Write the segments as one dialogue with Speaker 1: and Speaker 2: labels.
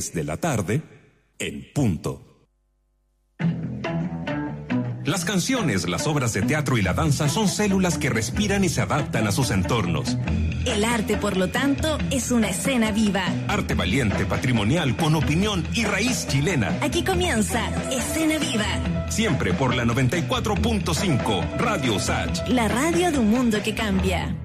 Speaker 1: de la tarde en punto. Las canciones, las obras de teatro y la danza son células que respiran y se adaptan a sus entornos.
Speaker 2: El arte, por lo tanto, es una escena viva.
Speaker 1: Arte valiente, patrimonial, con opinión y raíz chilena.
Speaker 2: Aquí comienza Escena Viva.
Speaker 1: Siempre por la 94.5 Radio Sach.
Speaker 2: La radio de un mundo que cambia.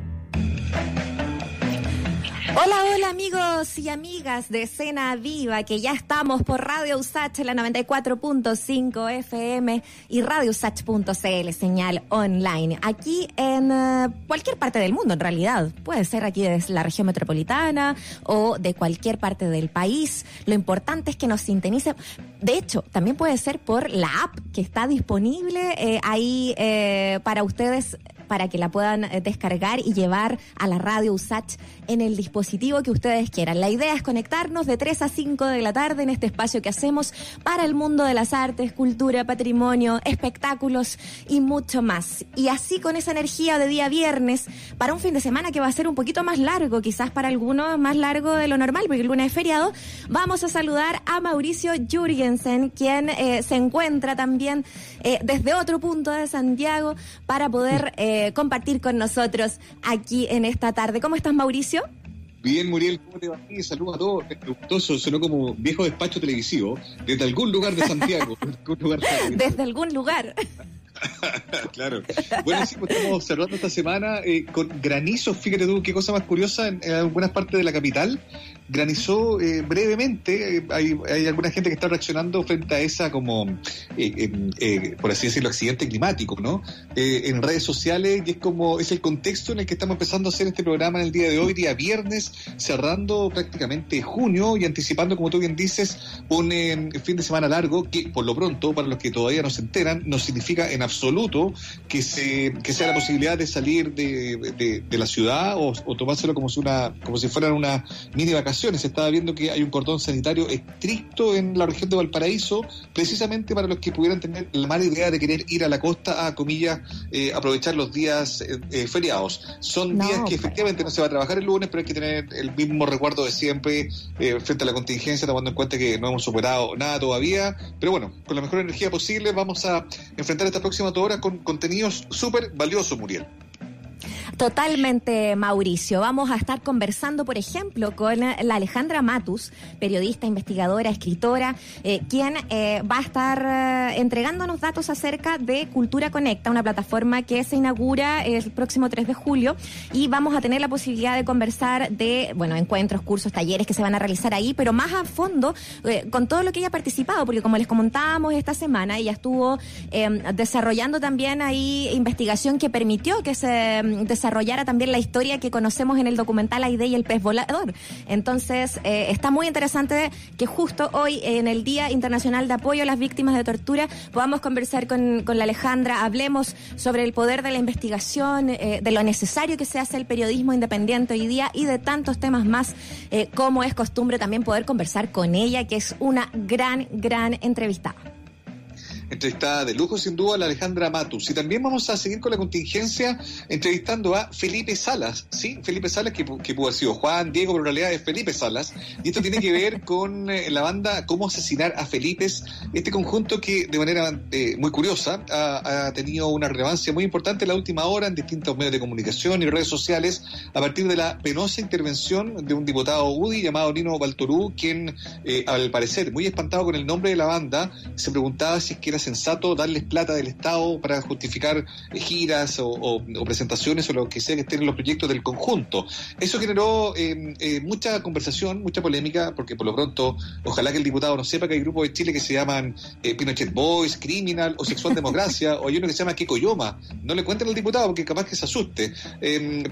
Speaker 2: Hola, hola amigos y amigas de Escena Viva, que ya estamos por Radio Usach, la 94.5 FM y radiousach.cl, señal online. Aquí en uh, cualquier parte del mundo, en realidad. Puede ser aquí desde la región metropolitana o de cualquier parte del país. Lo importante es que nos sintonice. De hecho, también puede ser por la app que está disponible eh, ahí eh, para ustedes para que la puedan eh, descargar y llevar a la radio USACH en el dispositivo que ustedes quieran. La idea es conectarnos de 3 a 5 de la tarde en este espacio que hacemos para el mundo de las artes, cultura, patrimonio, espectáculos y mucho más. Y así con esa energía de día viernes para un fin de semana que va a ser un poquito más largo, quizás para algunos más largo de lo normal, porque el lunes es feriado, vamos a saludar a Mauricio Jurgensen, quien eh, se encuentra también eh, desde otro punto de Santiago para poder... Eh, compartir con nosotros aquí en esta tarde. ¿Cómo estás, Mauricio?
Speaker 3: Bien, Muriel, ¿cómo te va? Saludos a todos. Gustoso, sonó como viejo despacho televisivo, desde algún lugar de Santiago.
Speaker 2: desde algún lugar.
Speaker 3: claro. Bueno, sí, pues estamos observando esta semana eh, con granizo, fíjate tú, qué cosa más curiosa, en, algunas partes de la capital granizó eh, brevemente. Eh, hay, hay, alguna gente que está reaccionando frente a esa como, eh, por así decirlo, accidente climático, ¿no? en redes sociales y es como, es el contexto en el que estamos empezando a hacer este programa en el día de hoy, día viernes, cerrando prácticamente junio y anticipando, como tú bien dices, un fin de semana largo que, por lo pronto, para los que todavía no se enteran, no significa en absoluto que, se, que sea la posibilidad de salir de, de, la ciudad o, o, tomárselo como si, una, como si fueran una mini vacación se estaba viendo que hay un cordón sanitario estricto en la región de Valparaíso, precisamente para los que pudieran tener la mala idea de querer ir a la costa a, comillas, eh, aprovechar los días eh, eh, feriados. Son días que efectivamente no se va a trabajar el lunes, pero hay que tener el mismo recuerdo de siempre frente a la contingencia, tomando en cuenta que no hemos superado nada todavía. Pero bueno, con la mejor energía posible vamos a enfrentar esta próxima hora con contenidos súper valiosos, Muriel.
Speaker 2: Totalmente, Mauricio. Vamos a estar conversando, por ejemplo, con la Alejandra Matus, periodista, investigadora, escritora, eh, quien eh, va a estar eh, entregándonos datos acerca de Cultura Conecta, una plataforma que se inaugura el próximo 3 de julio y vamos a tener la posibilidad de conversar de, bueno, encuentros, cursos, talleres que se van a realizar ahí, pero más a fondo con todo lo que ella ha participado, porque como les comentábamos esta semana, ella estuvo desarrollando también ahí investigación que permitió que se desarrollara desarrollara también la historia que conocemos en el documental Aide y el pez volador. Entonces, eh, está muy interesante que justo hoy, en el Día Internacional de Apoyo a las Víctimas de Tortura, podamos conversar con, la Alejandra, hablemos sobre el poder de la investigación, eh, de lo necesario que se hace el periodismo independiente hoy día y de tantos temas más, eh, como es costumbre también poder conversar con ella, que es una gran, gran entrevistada
Speaker 3: entrevistada de lujo sin duda la Alejandra Matus. Y también vamos a seguir con la contingencia entrevistando a Felipe Salas, ¿sí? Felipe Salas que, que pudo haber sido Juan, Diego, pero en realidad es Felipe Salas. Y esto tiene que ver con eh, la banda Cómo asesinar a Felipe, este conjunto que de manera eh, muy curiosa ha, ha, tenido una relevancia muy importante en la última hora en distintos medios de comunicación y redes sociales a partir de la penosa intervención de un diputado UDI llamado Nino Baltorú, quien eh, al parecer muy espantado con el nombre de la banda, se preguntaba si es que era sensato darles plata del Estado para justificar giras o, presentaciones o lo que sea que estén en los proyectos del conjunto. Eso generó eh, eh, mucha conversación, mucha polémica, porque por lo pronto, ojalá que el diputado no sepa que hay grupos de Chile que se llaman eh, Pinochet Boys, Criminal o Sexual Democracia, o hay uno que se llama Kikoyoma. No le cuenten al diputado porque capaz que se asuste.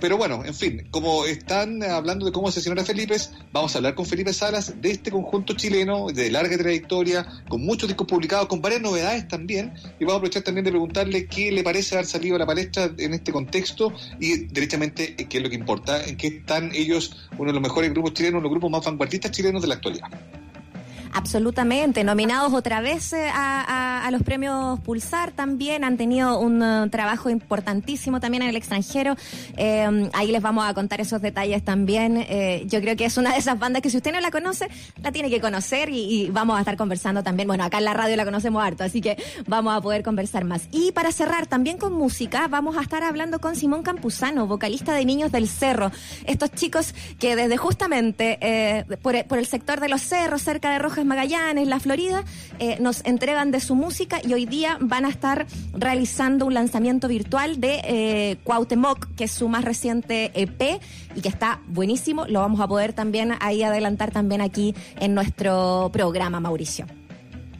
Speaker 3: pero bueno, en fin, como están hablando de cómo asesinar a Felipe, vamos a hablar con Felipe Salas de este conjunto chileno de larga trayectoria, con muchos discos publicados, con varias novedades también y vamos a aprovechar también de preguntarle qué le parece haber salido a la palestra en este contexto y derechamente qué es lo que importa, en qué están ellos, uno de los mejores grupos chilenos, los grupos más vanguardistas chilenos de la actualidad.
Speaker 2: Absolutamente, nominados otra vez eh, a, los premios Pulsar también, han tenido un uh, trabajo importantísimo también en el extranjero. Eh, ahí les vamos a contar esos detalles también. Eh, yo creo que es una de esas bandas que si usted no la conoce, la tiene que conocer y, vamos a estar conversando también. Bueno, acá en la radio la conocemos harto, así que vamos a poder conversar más. Y para cerrar también con música, vamos a estar hablando con Simón Campuzano, vocalista de Niños del Cerro. Estos chicos que desde justamente por, por el sector de los cerros, cerca de Rojas Magallanes, la Florida, eh, nos entregan de su música y hoy día van a estar realizando un lanzamiento virtual de eh, Cuauhtémoc, que es su más reciente EP y que está buenísimo. Lo vamos a poder también ahí adelantar también aquí en nuestro programa, Mauricio.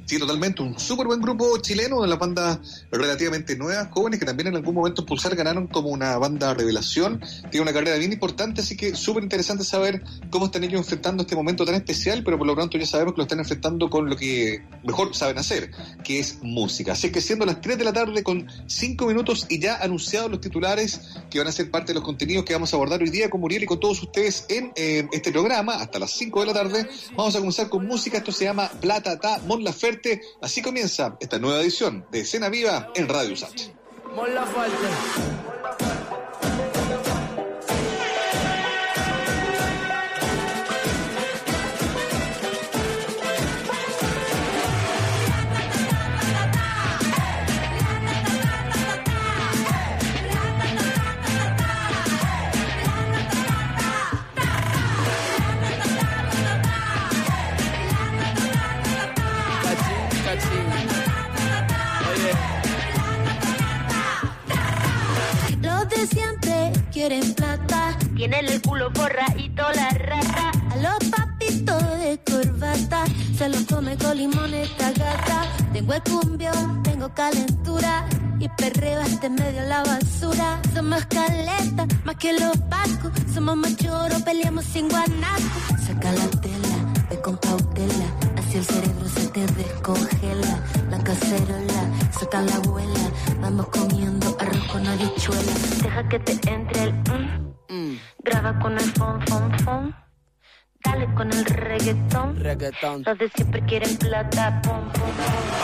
Speaker 3: Sí, totalmente. Un súper buen grupo chileno de las bandas relativamente nuevas, jóvenes, que también en algún momento Pulsar ganaron como una banda revelación. Tiene una carrera bien importante, así que súper interesante saber cómo están ellos enfrentando este momento tan especial, pero por lo pronto ya sabemos que lo están enfrentando con lo que mejor saben hacer, que es música. Así que siendo las 3 de la tarde con 5 minutos y ya anunciados los titulares que van a ser parte de los contenidos que vamos a abordar hoy día con Muriel y con todos ustedes en eh, este programa, hasta las 5 de la tarde, vamos a comenzar con música. Esto se llama Plata Ta Mon Así comienza esta nueva edición de Escena Viva en Radio Sánchez.
Speaker 4: Quieren plata. Tienen el culo borradito la rata. A los papitos de corbata se los come con limón esta gata. Tengo el cumbio, tengo calentura. Y perreo este medio la basura. Somos caleta, más que los pacos. Somos machoros, peleamos sin guanaco. Saca la tela, ve con cautela. Así el cerebro se te descongela. La cacerola, saca la abuela. Vamos comiendo con habichuela. Deja que te entre el mm. Mm. Graba con el fon, fon, fon. Dale con el reggaetón. Reggaetón. Los de siempre quieren plata, pom, pom, pom.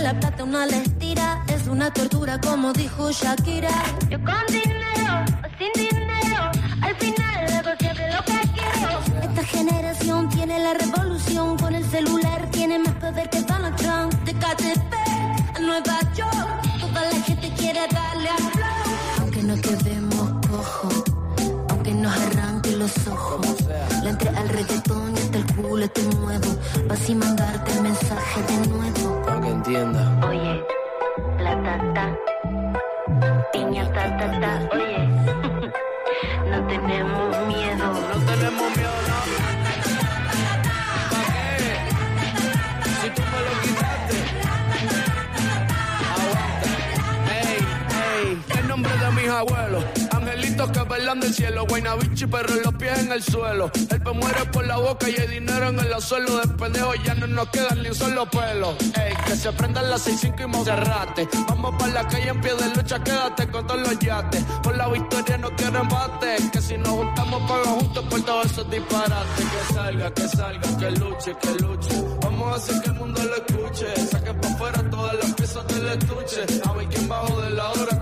Speaker 4: la plata una le estira, es una tortura como dijo Shakira. Yo con y mandarte el mensaje de nuevo entienda. Oye, la tata, piña ta ta ta, oye, no tenemos miedo.
Speaker 5: No tenemos miedo, no. ¿Para qué? Si tú me lo quitaste. Aguanta. Ey, ey, el nombre de mis abuelos bailan del cielo. Guaynabichi, pero los pies en el suelo. El pe muere por la boca y hay dinero en el suelo. De pendejo ya no nos quedan ni un solo pelo. Ey, que se prendan las 6-5 y Monserrate. Vamos para la calle en pie de lucha, quédate con todos los yates. Por la victoria no quiero embate. Que si nos juntamos, pago juntos por todos esos disparates. Que salga, que salga, que luche, que luche. Vamos a hacer que el mundo lo escuche. Saque para afuera todas las piezas del estuche. A ver quién bajo de la hora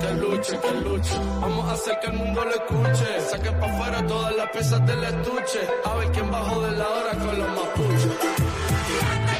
Speaker 5: que luche, que luche. Vamos a hacer que el mundo lo escuche. Saquen para afuera todas las piezas del estuche. A ver quién bajo de la hora con los mapuches.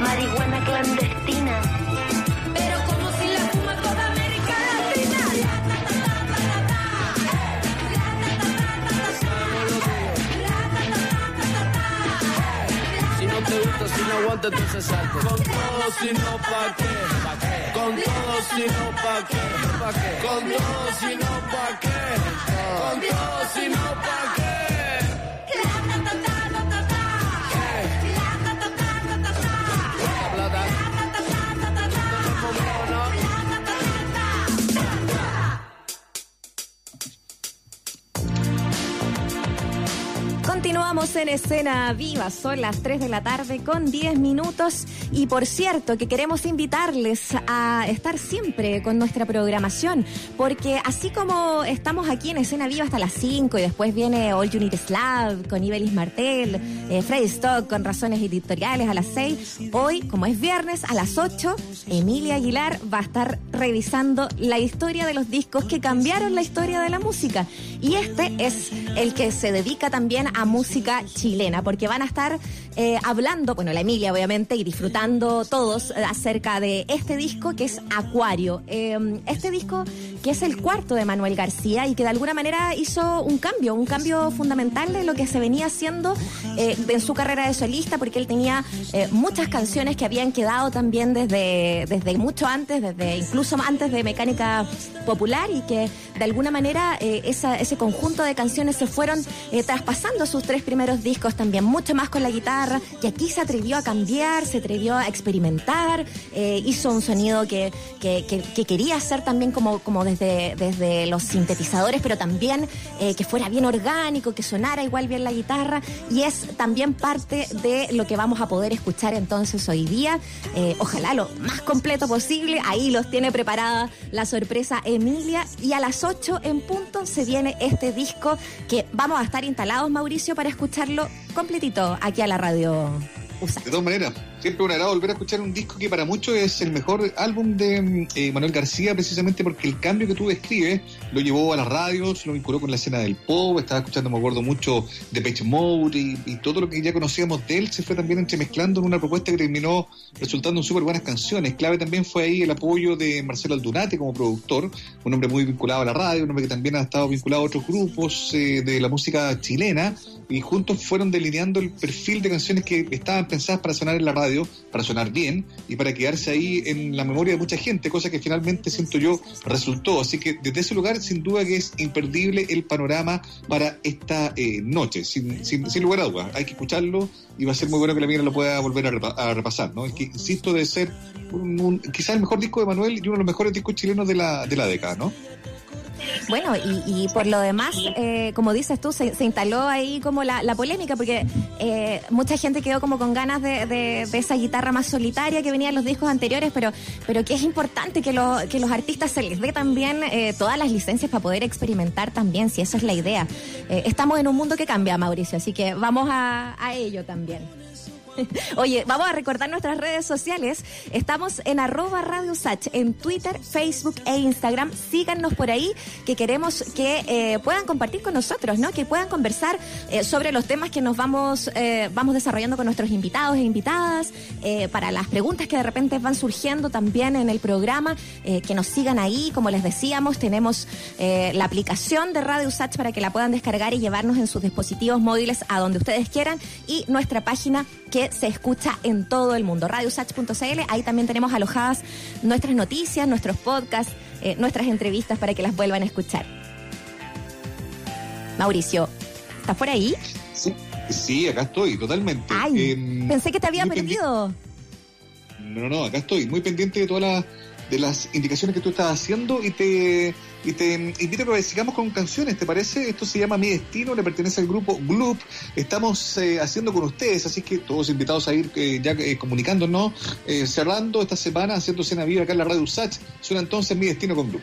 Speaker 4: Marihuana clandestina
Speaker 5: te gusta, si no aguanta, entonces salte. Con todo, si no, ¿pa' qué? Con todo, si no, ¿pa' qué? Con todo, si no, ¿pa' qué? Con todo, si no, ¿pa' qué?
Speaker 2: Continuamos en escena viva, son las 3 de la tarde con 10 minutos. Y por cierto que queremos invitarles a estar siempre con nuestra programación porque así como estamos aquí en escena viva hasta las 5 y después viene All Unit Slav con Ibelis Martel, eh, Freddy Stock con razones editoriales a las 6, hoy como es viernes a las 8, Emilia Aguilar va a estar revisando la historia de los discos que cambiaron la historia de la música. Y este es el que se dedica también a música chilena, porque van a estar eh, hablando, bueno, la Emilia obviamente, y disfrutando todos acerca de este disco que es Acuario. Eh, este disco que es el cuarto de Manuel García y que de alguna manera hizo un cambio, un cambio fundamental de lo que se venía haciendo eh, en su carrera de solista, porque él tenía muchas canciones que habían quedado también desde, desde mucho antes, desde incluso antes de Mecánica Popular y que de alguna manera ese conjunto de canciones se fueron traspasando sus tres primeros discos también, mucho más con la guitarra, y aquí se atrevió a cambiar, se atrevió a experimentar, eh, hizo un sonido que, que, quería hacer también como, como desde, desde los sintetizadores, pero también eh, que fuera bien orgánico, que sonara igual bien la guitarra, y es también parte de lo que vamos a poder escuchar entonces hoy día, eh, ojalá lo más completo posible, ahí los tiene preparada la sorpresa Emilia, y a las 8 en punto se viene este disco que vamos a estar instalados, Mauricio, para escucharlo completito aquí a la radio
Speaker 3: de todas maneras, siempre un agrado volver a escuchar un disco que para muchos es el mejor álbum de eh, Manuel García, precisamente porque el cambio que tú describes lo llevó a las radios, lo vinculó con la escena del pop, estaba escuchando, me acuerdo mucho de Page Mode y, todo lo que ya conocíamos de él se fue también entremezclando en una propuesta que terminó resultando en súper buenas canciones. Clave también fue ahí el apoyo de Marcelo Aldunate como productor, un hombre muy vinculado a la radio, un hombre que también ha estado vinculado a otros grupos eh, de la música chilena y juntos fueron delineando el perfil de canciones que estaban pensadas para sonar en la radio, para sonar bien y para quedarse ahí en la memoria de mucha gente, cosa que finalmente siento yo resultó. Así que desde ese lugar, sin duda que es imperdible el panorama para esta eh, noche, sin, sin, lugar a dudas. Hay que escucharlo y va a ser muy bueno que la mía lo pueda volver a, repasar. ¿no? Es que, insisto, de ser quizás el mejor disco de Manuel y uno de los mejores discos chilenos de la, de la década. ¿no?
Speaker 2: Bueno, y, por lo demás, eh, como dices tú, se, instaló ahí como la, polémica, porque eh, mucha gente quedó como con ganas de, esa guitarra más solitaria que venía en los discos anteriores, pero, pero que es importante que, que los artistas se les dé también eh, todas las licencias para poder experimentar también, si esa es la idea. estamos en un mundo que cambia, Mauricio, así que vamos a ello también. Oye, vamos a recordar nuestras redes sociales. Estamos en arroba Radio Sach, en Twitter, Facebook e Instagram. Síganos por ahí, que queremos que eh, puedan compartir con nosotros, ¿no? Que puedan conversar eh, sobre los temas que nos vamos, eh, vamos desarrollando con nuestros invitados e invitadas, para las preguntas que de repente van surgiendo también en el programa, que nos sigan ahí. Como les decíamos, tenemos la aplicación de Radio Sach para que la puedan descargar y llevarnos en sus dispositivos móviles a donde ustedes quieran y nuestra página que se escucha en todo el mundo. Radiosach.cl, ahí también tenemos alojadas nuestras noticias, nuestros podcasts, eh, nuestras entrevistas para que las vuelvan a escuchar. Mauricio, ¿estás por ahí?
Speaker 3: Sí, acá estoy, totalmente.
Speaker 2: Ay, em, pensé que te había perdido.
Speaker 3: No, no, acá estoy, muy pendiente de todas las de las indicaciones que tú estás haciendo y te, y te invito a que sigamos con canciones, ¿te parece? Esto se llama Mi Destino, le pertenece al grupo Gloop. Estamos eh, haciendo con ustedes, así que todos invitados a ir eh, ya eh, comunicándonos, cerrando esta semana, haciendo cena viva acá en la radio USACH. Suena entonces Mi Destino con Gloop.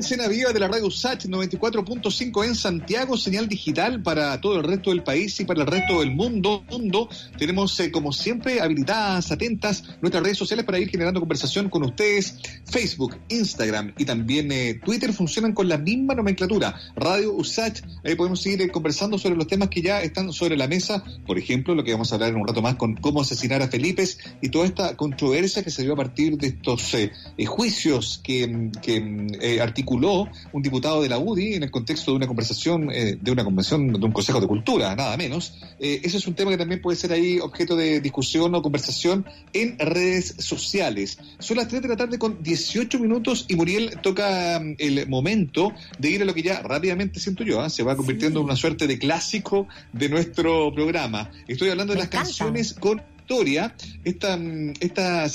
Speaker 3: Escena Viva de la radio SAT 94.5 en Santiago, señal digital para todo el resto del país y para el resto del mundo. mundo. Tenemos, eh, como siempre, habilitadas, atentas nuestras redes sociales para ir generando conversación con ustedes. Facebook, Instagram y también eh, Twitter funcionan con la misma nomenclatura. Radio USAT, ahí podemos seguir eh, conversando sobre los temas que ya están sobre la mesa. Por ejemplo, lo que vamos a hablar en un rato más con cómo asesinar a Felipe y toda esta controversia que se dio a partir de estos eh, eh, juicios que, que articuló un diputado de la UDI en el contexto de una conversación, de una convención, de un consejo de cultura, nada menos. Ese es un tema que también puede ser ahí objeto de discusión o conversación en redes sociales. Son las 3 de la tarde con 18 minutos y Muriel toca mm, el momento de ir a lo que ya rápidamente siento yo, ¿ah? se va convirtiendo en una suerte de clásico de nuestro programa. Estoy hablando de las
Speaker 2: encanta.
Speaker 3: canciones con historia, esta, mm, esta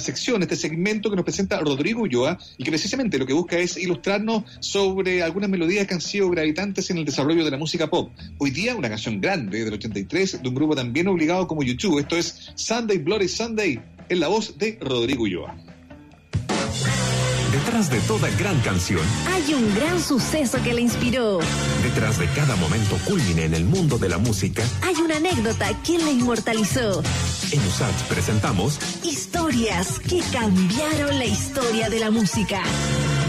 Speaker 3: sección, este segmento que nos presenta Rodrigo Ulloa y que precisamente lo que busca es ilustrarnos sobre algunas melodías que han sido gravitantes en el desarrollo de la música pop. Hoy día una canción grande del 83 de un grupo también obligado como YouTube. Esto es Sunday Bloody Sunday en la voz de Rodrigo Ulloa.
Speaker 1: Detrás de toda gran canción,
Speaker 2: Hay un gran suceso que le inspiró.
Speaker 1: detrás de cada momento culmine en el mundo de la música,
Speaker 2: Hay una anécdota que la inmortalizó.
Speaker 1: en USAT presentamos
Speaker 2: Historias que cambiaron la historia de la música.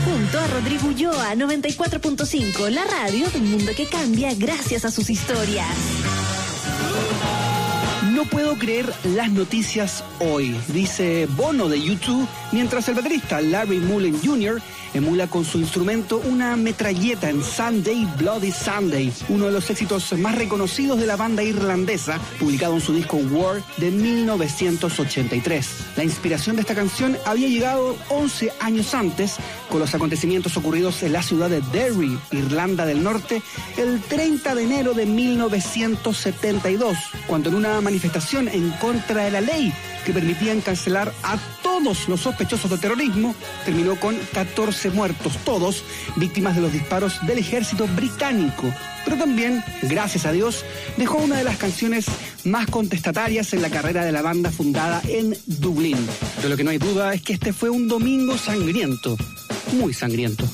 Speaker 2: Junto a Rodrigo Ulloa, 94.5, la radio del mundo que cambia gracias a sus historias.
Speaker 6: No puedo creer las noticias hoy, dice Bono de YouTube, mientras el baterista Larry Mullen Jr. emula con su instrumento una metralleta en Sunday Bloody Sunday, uno de los éxitos más reconocidos de la banda irlandesa, publicado en su disco War de 1983. La inspiración de esta canción había llegado 11 años antes, con los acontecimientos ocurridos en la ciudad de Derry, Irlanda del Norte, el 30 de enero de 1972, cuando en una manifestación en contra de la ley que permitía encarcelar a todos los sospechosos de terrorismo, terminó con 14 muertos, todos víctimas de los disparos del ejército británico. Pero también, gracias a Dios, dejó una de las canciones más contestatarias en la carrera de la banda fundada en Dublín. De lo que no hay duda es que este fue un domingo sangriento, muy sangriento.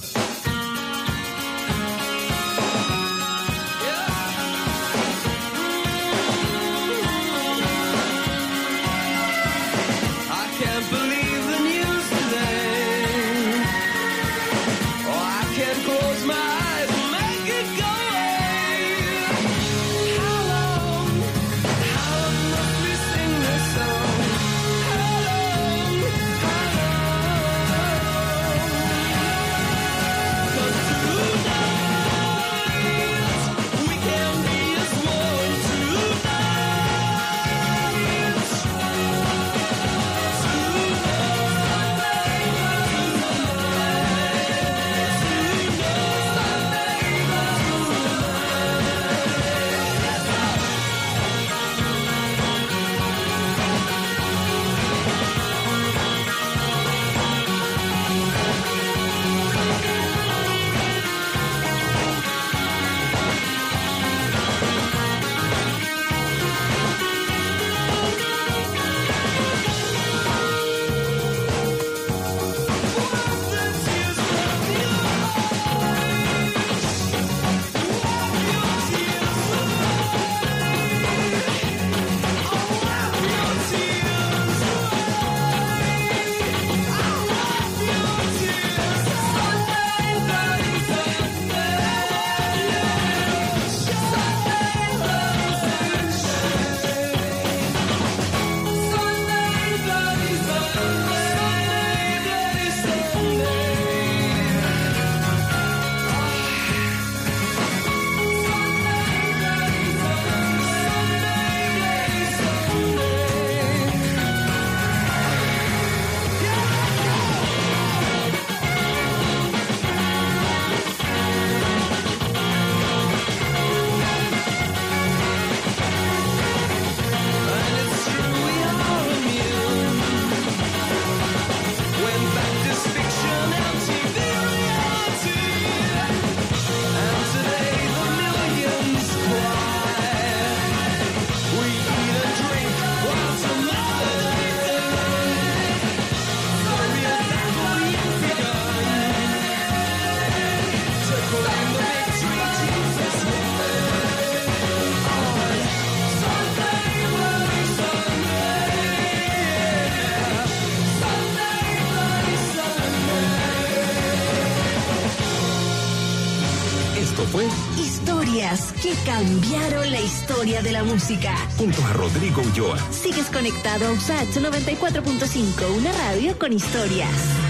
Speaker 7: Que cambiaron la historia de la música.
Speaker 1: Junto a Rodrigo Ulloa.
Speaker 7: Sigues conectado a USACH 94.5, una radio con historias.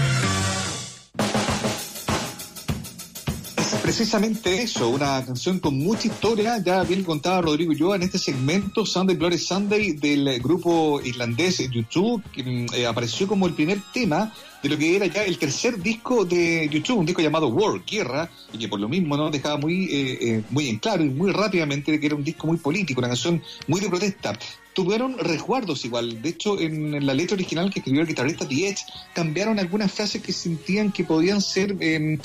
Speaker 3: Precisamente eso, una canción con mucha historia, ya bien contaba Rodrigo Ulloa en este segmento Sunday Glory Sunday del grupo irlandés YouTube, que mm, eh, apareció como el primer tema de lo que era ya el tercer disco de YouTube, un disco llamado War, Guerra, y que por lo mismo no dejaba muy, eh, eh, muy en claro y muy rápidamente que era un disco muy político, una canción muy de protesta. Tuvieron resguardos igual, de hecho en la letra original que escribió el guitarrista The cambiaron algunas frases que sentían que podían ser eh,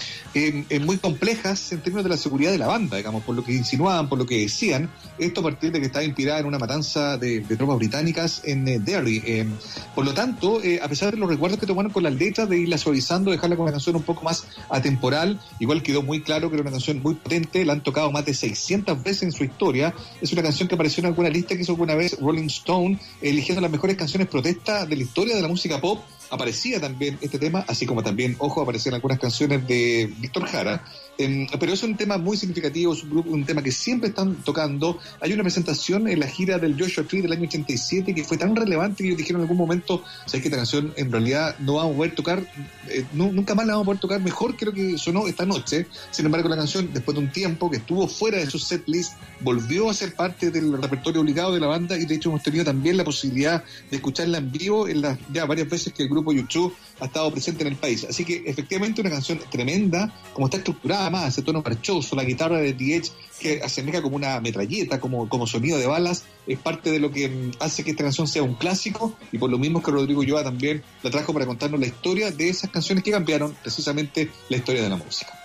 Speaker 3: muy complejas en términos de la seguridad de la banda, digamos, por lo que insinuaban, por lo que decían, esto a partir de que estaba inspirada en una matanza de, tropas británicas en eh, Derry. Por lo tanto, eh, a pesar de los recuerdos que tomaron con las letras, de irla suavizando, dejarla con una canción un poco más atemporal, igual quedó muy claro que era una canción muy potente, la han tocado más de 600 veces en su historia, es una canción que apareció en alguna lista que hizo alguna vez Rolling Stone, eligiendo las mejores canciones protesta de la historia de la música pop, aparecía también este tema, así como también, ojo, aparecían algunas canciones de Víctor Jara. Em, pero es un tema muy significativo, es un, grupo, un tema que siempre están tocando. Hay una presentación en la gira del Joshua Tree del año 87 que fue tan relevante que ellos dijeron en algún momento, sabes que esta canción en realidad no vamos a poder tocar, eh, nunca más la vamos a poder tocar mejor que lo que sonó esta noche. Sin embargo, la canción, después de un tiempo que estuvo fuera de su set list, volvió a ser parte del repertorio obligado de la banda y de hecho hemos tenido también la posibilidad de escucharla en vivo en las ya varias veces que el grupo YouTube ha estado presente en el país. Así que efectivamente una canción tremenda, como está estructurada más, ese tono marchoso, la guitarra de The Edge que asemeja como una metralleta, como, como sonido de balas, es parte de lo que mm, hace que esta canción sea un clásico y por lo mismo que Rodrigo Yoa también la trajo para contarnos la historia de esas canciones que cambiaron precisamente la historia de la música.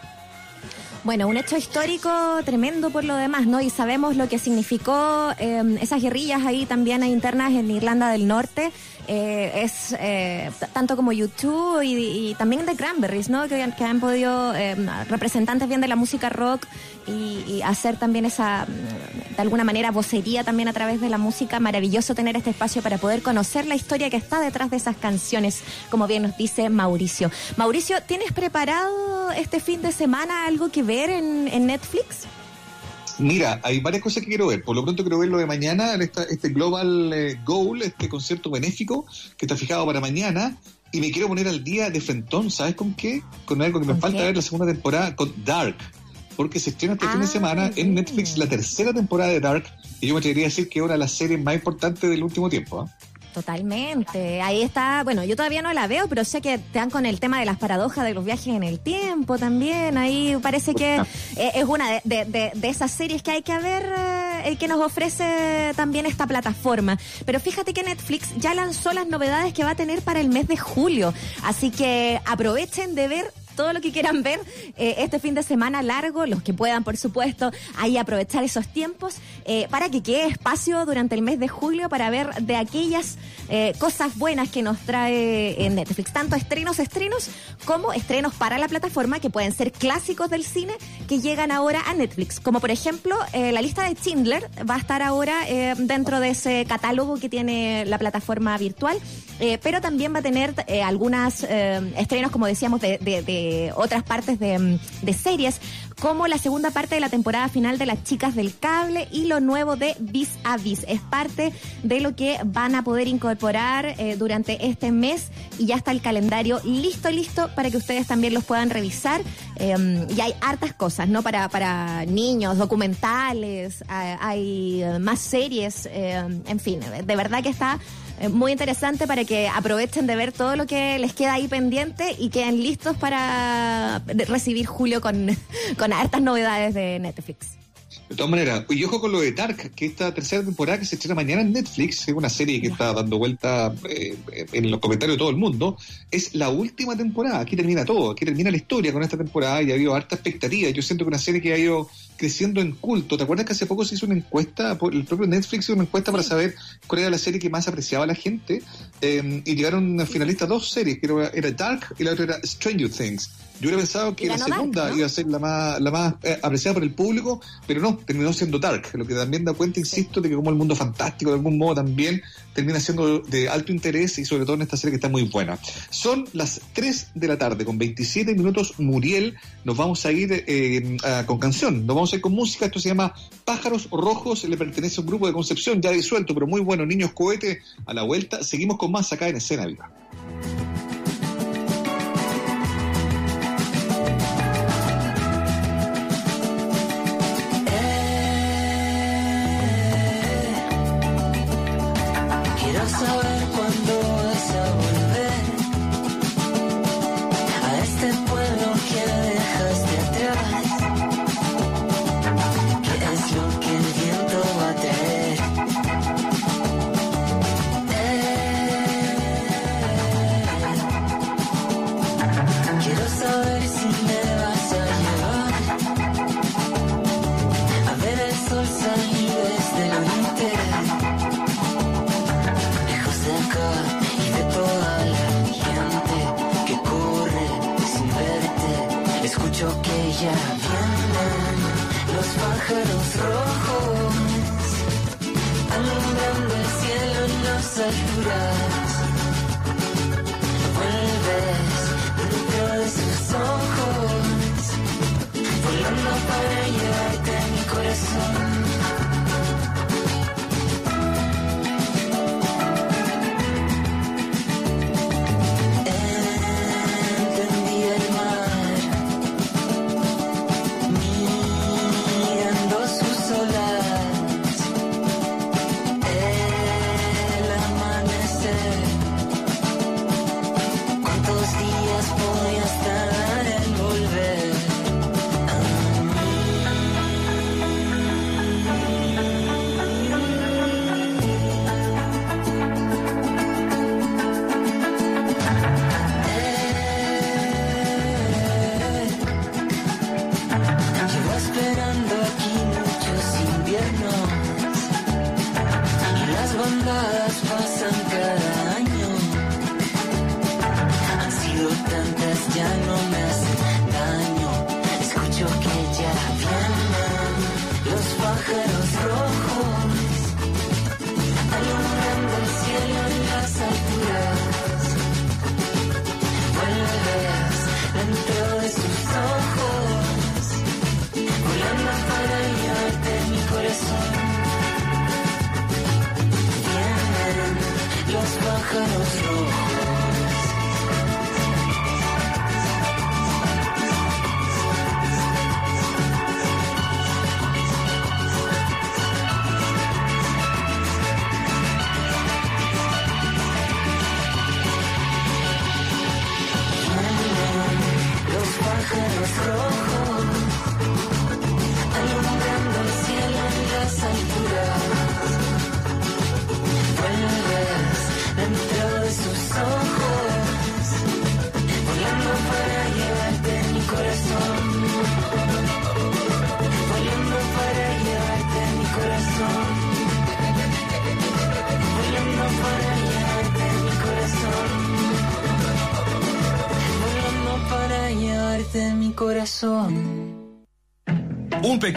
Speaker 2: Bueno, un hecho histórico tremendo por lo demás, ¿no? Y sabemos lo que significó eh, esas guerrillas ahí también internas en Irlanda del Norte. Eh, es eh, tanto como YouTube y, también de Cranberries, ¿no? Que, que han podido, eh, representantes bien de la música rock y, y hacer también esa, mm, de alguna manera, vocería también a través de la música. Maravilloso tener este espacio para poder conocer la historia que está detrás de esas canciones, como bien nos dice Mauricio. Mauricio, ¿tienes preparado este fin de semana algo que ver en, en Netflix?
Speaker 3: Mira, hay varias cosas que quiero ver. Por lo pronto quiero ver lo de mañana, esta- este Global eh, Goal, este concierto benéfico que está fijado para mañana. Y me quiero poner al día de Fentón, ¿sabes con qué? Con algo que me
Speaker 2: ¿Con
Speaker 3: falta
Speaker 2: qué?
Speaker 3: ver la segunda temporada, con Dark. Porque se estrena este fin de
Speaker 2: Ah,
Speaker 3: semana en Netflix la tercera temporada de Dark. Y yo me atrevería a decir que es una de las series más importantes del último tiempo. ¿ah?
Speaker 2: Totalmente. Ahí está, bueno, yo todavía no la veo, pero sé que te dan con el tema de las paradojas de los viajes en el tiempo también. Ahí parece que eh, es una de, de- de- de esas series que hay que ver, eh, el que nos ofrece también esta plataforma. Pero fíjate que Netflix ya lanzó las novedades que va a tener para el mes de julio. Así que aprovechen de ver todo lo que quieran ver eh, este fin de semana largo, los que puedan, por supuesto, ahí aprovechar esos tiempos eh, para que quede espacio durante el mes de julio para ver de aquellas eh, cosas buenas que nos trae Netflix, tanto estrenos, estrenos, como estrenos para la plataforma que pueden ser clásicos del cine que llegan ahora a Netflix, como por ejemplo la lista de Schindler va a estar ahora dentro de ese catálogo que tiene la plataforma virtual, pero también va a tener algunas estrenos, como decíamos, de, de- de otras partes de, mm, de series, como la segunda parte de la temporada final de Las Chicas del Cable y lo nuevo de Vis a Vis. Es parte de lo que van a poder incorporar eh, durante este mes y ya está el calendario listo, listo para que ustedes también los puedan revisar. Eh, y hay hartas cosas, ¿no? Para, para niños, documentales, eh, hay eh, más series, eh, en fin, de verdad que está eh, muy interesante para que aprovechen de ver todo lo que les queda ahí pendiente y queden listos para recibir Julio con, con hartas novedades de Netflix.
Speaker 3: De todas maneras, y ojo con lo de Dark, que esta tercera temporada que se estrena mañana en Netflix, es una serie que está dando vuelta eh, en los comentarios de todo el mundo, es la última temporada. Aquí termina todo, aquí termina la historia con esta temporada y ha habido harta expectativa. Yo siento que una serie que ha ido creciendo en culto. ¿Te acuerdas que hace poco se hizo una encuesta, por el propio Netflix hizo una encuesta para saber cuál era la serie que más apreciaba la gente? Eh, y llegaron finalistas dos series, que era, era Dark y la otra era Stranger Things.
Speaker 8: Yo hubiera pensado que la
Speaker 3: Dark,
Speaker 8: segunda
Speaker 3: ¿no?
Speaker 8: iba a ser la más, la más eh, apreciada por el público, pero no, terminó siendo Dark, lo que también da cuenta, insisto, de que como el mundo fantástico de algún modo también termina siendo de alto interés y sobre todo en esta serie que está muy buena. Son las 3 de la tarde, con 27 minutos, Muriel, nos vamos a ir eh, a- con canción, nos vamos a ir con música, esto se llama Pájaros Rojos, le pertenece a un grupo de Concepción ya disuelto, pero muy bueno, Niños Cohete, a la vuelta, seguimos con más acá en Escena Viva.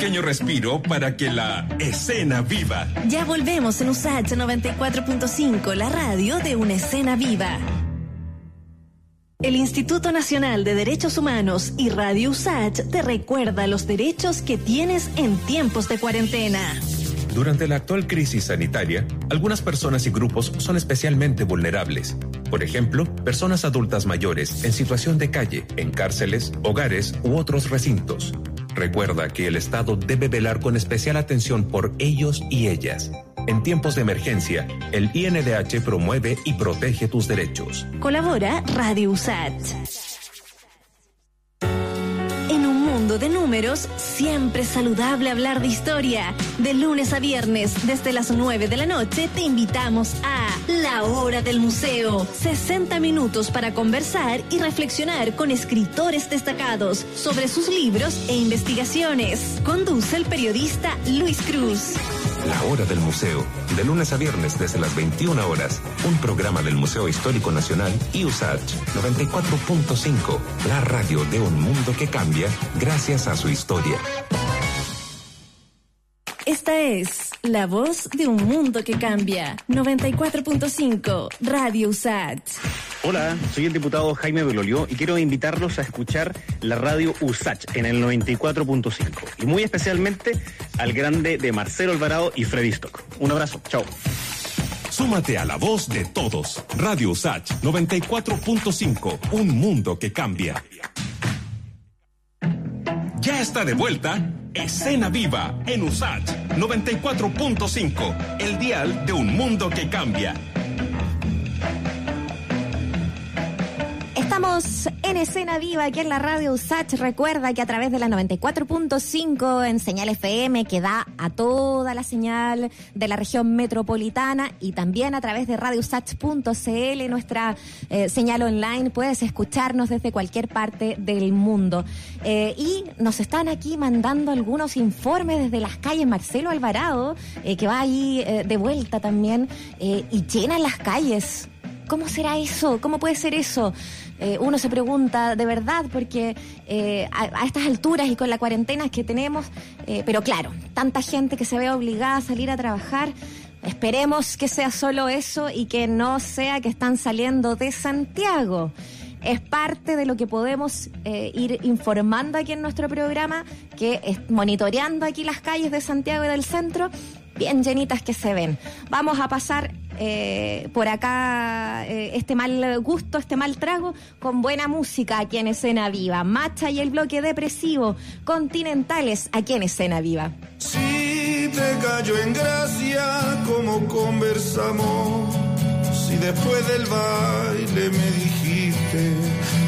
Speaker 1: Pequeño respiro para que la escena viva.
Speaker 7: Ya volvemos en USACH 94.5, la radio de una escena viva. El Instituto Nacional de Derechos Humanos y Radio USACH te recuerda los derechos que tienes en tiempos de cuarentena.
Speaker 1: Durante la actual crisis sanitaria, algunas personas y grupos son especialmente vulnerables. Por ejemplo, personas adultas mayores en situación de calle, en cárceles, hogares u otros recintos. Recuerda que el Estado debe velar con especial atención por ellos y ellas. En tiempos de emergencia, el INDH promueve y protege tus derechos.
Speaker 7: Colabora Radio USACH. En un mundo de números, siempre es saludable hablar de historia. De lunes a viernes, desde las 9 de la noche, te invitamos a La Hora del Museo. 60 minutos para conversar y reflexionar con escritores destacados sobre sus libros e investigaciones. Conduce el periodista Luis Cruz.
Speaker 1: La Hora del Museo, de lunes a viernes desde las 21 horas. Un programa del Museo Histórico Nacional y USACH 94.5, la radio de un mundo que cambia gracias a su historia.
Speaker 7: Esta es la voz de un mundo que cambia. 94.5 Radio USACH.
Speaker 9: Hola, soy el diputado Jaime Belolio y quiero invitarlos a escuchar la radio USACH en el 94.5 y muy especialmente al grande de Marcelo Alvarado y Freddy Stock. Un abrazo, chao.
Speaker 1: Súmate a la voz de todos. Radio USACH 94.5, un mundo que cambia. Ya está de vuelta Escena Viva en USACH 94.5, el dial de un mundo que cambia.
Speaker 2: Estamos en escena viva aquí en la radio USACH. Recuerda que a través de la 94.5 en señal FM que da a toda la señal de la región metropolitana y también a través de radiousach.cl, nuestra eh, señal online, puedes escucharnos desde cualquier parte del mundo. Eh, y nos están aquí mandando algunos informes desde las calles Marcelo Alvarado, eh, que va ahí de vuelta también, y llenan las calles. ¿Cómo será eso? ¿Cómo puede ser eso? Eh, uno se pregunta de verdad, porque eh, a, estas alturas y con la cuarentena que tenemos, eh, pero claro, tanta gente que se ve obligada a salir a trabajar, esperemos que sea solo eso y que no sea que están saliendo de Santiago. Es parte de lo que podemos ir informando aquí en nuestro programa, que es monitoreando aquí las calles de Santiago y del centro, bien llenitas que se ven. Vamos a pasar eh, por acá eh, este mal gusto, este mal trago, con buena música aquí en Escena Viva. Macha y el bloque depresivo, continentales aquí en Escena Viva.
Speaker 10: Si te cayó en gracia como conversamos, si después del baile me dijiste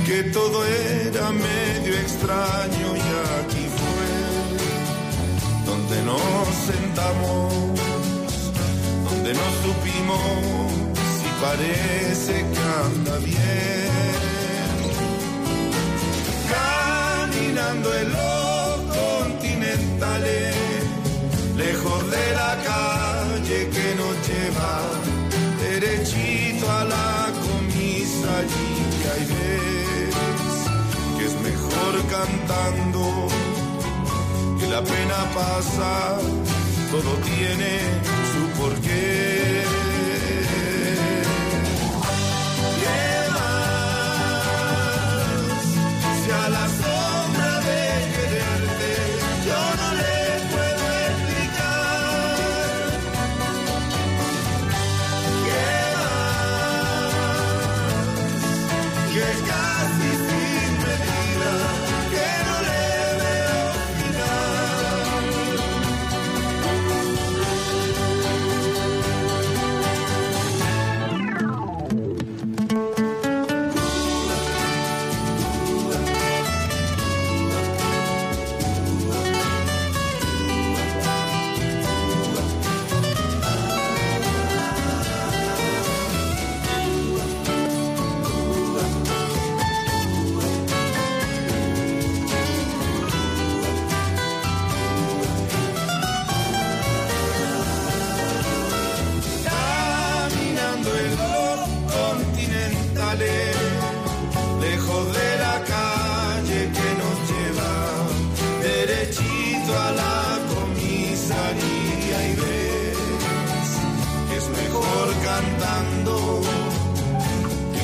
Speaker 10: que todo era medio extraño y aquí donde nos sentamos, donde nos supimos si parece que anda bien. Caminando en los continentales, lejos de la calle que nos lleva derechito a la comisaría y ves que es mejor cantando que la pena pasa, todo tiene su porqué.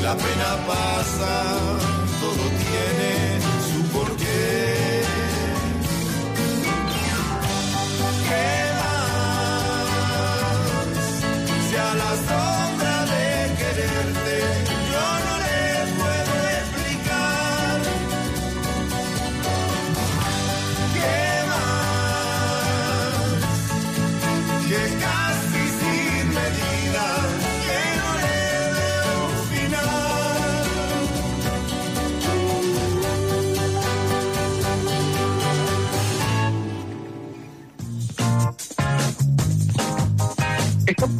Speaker 10: La pena pasa,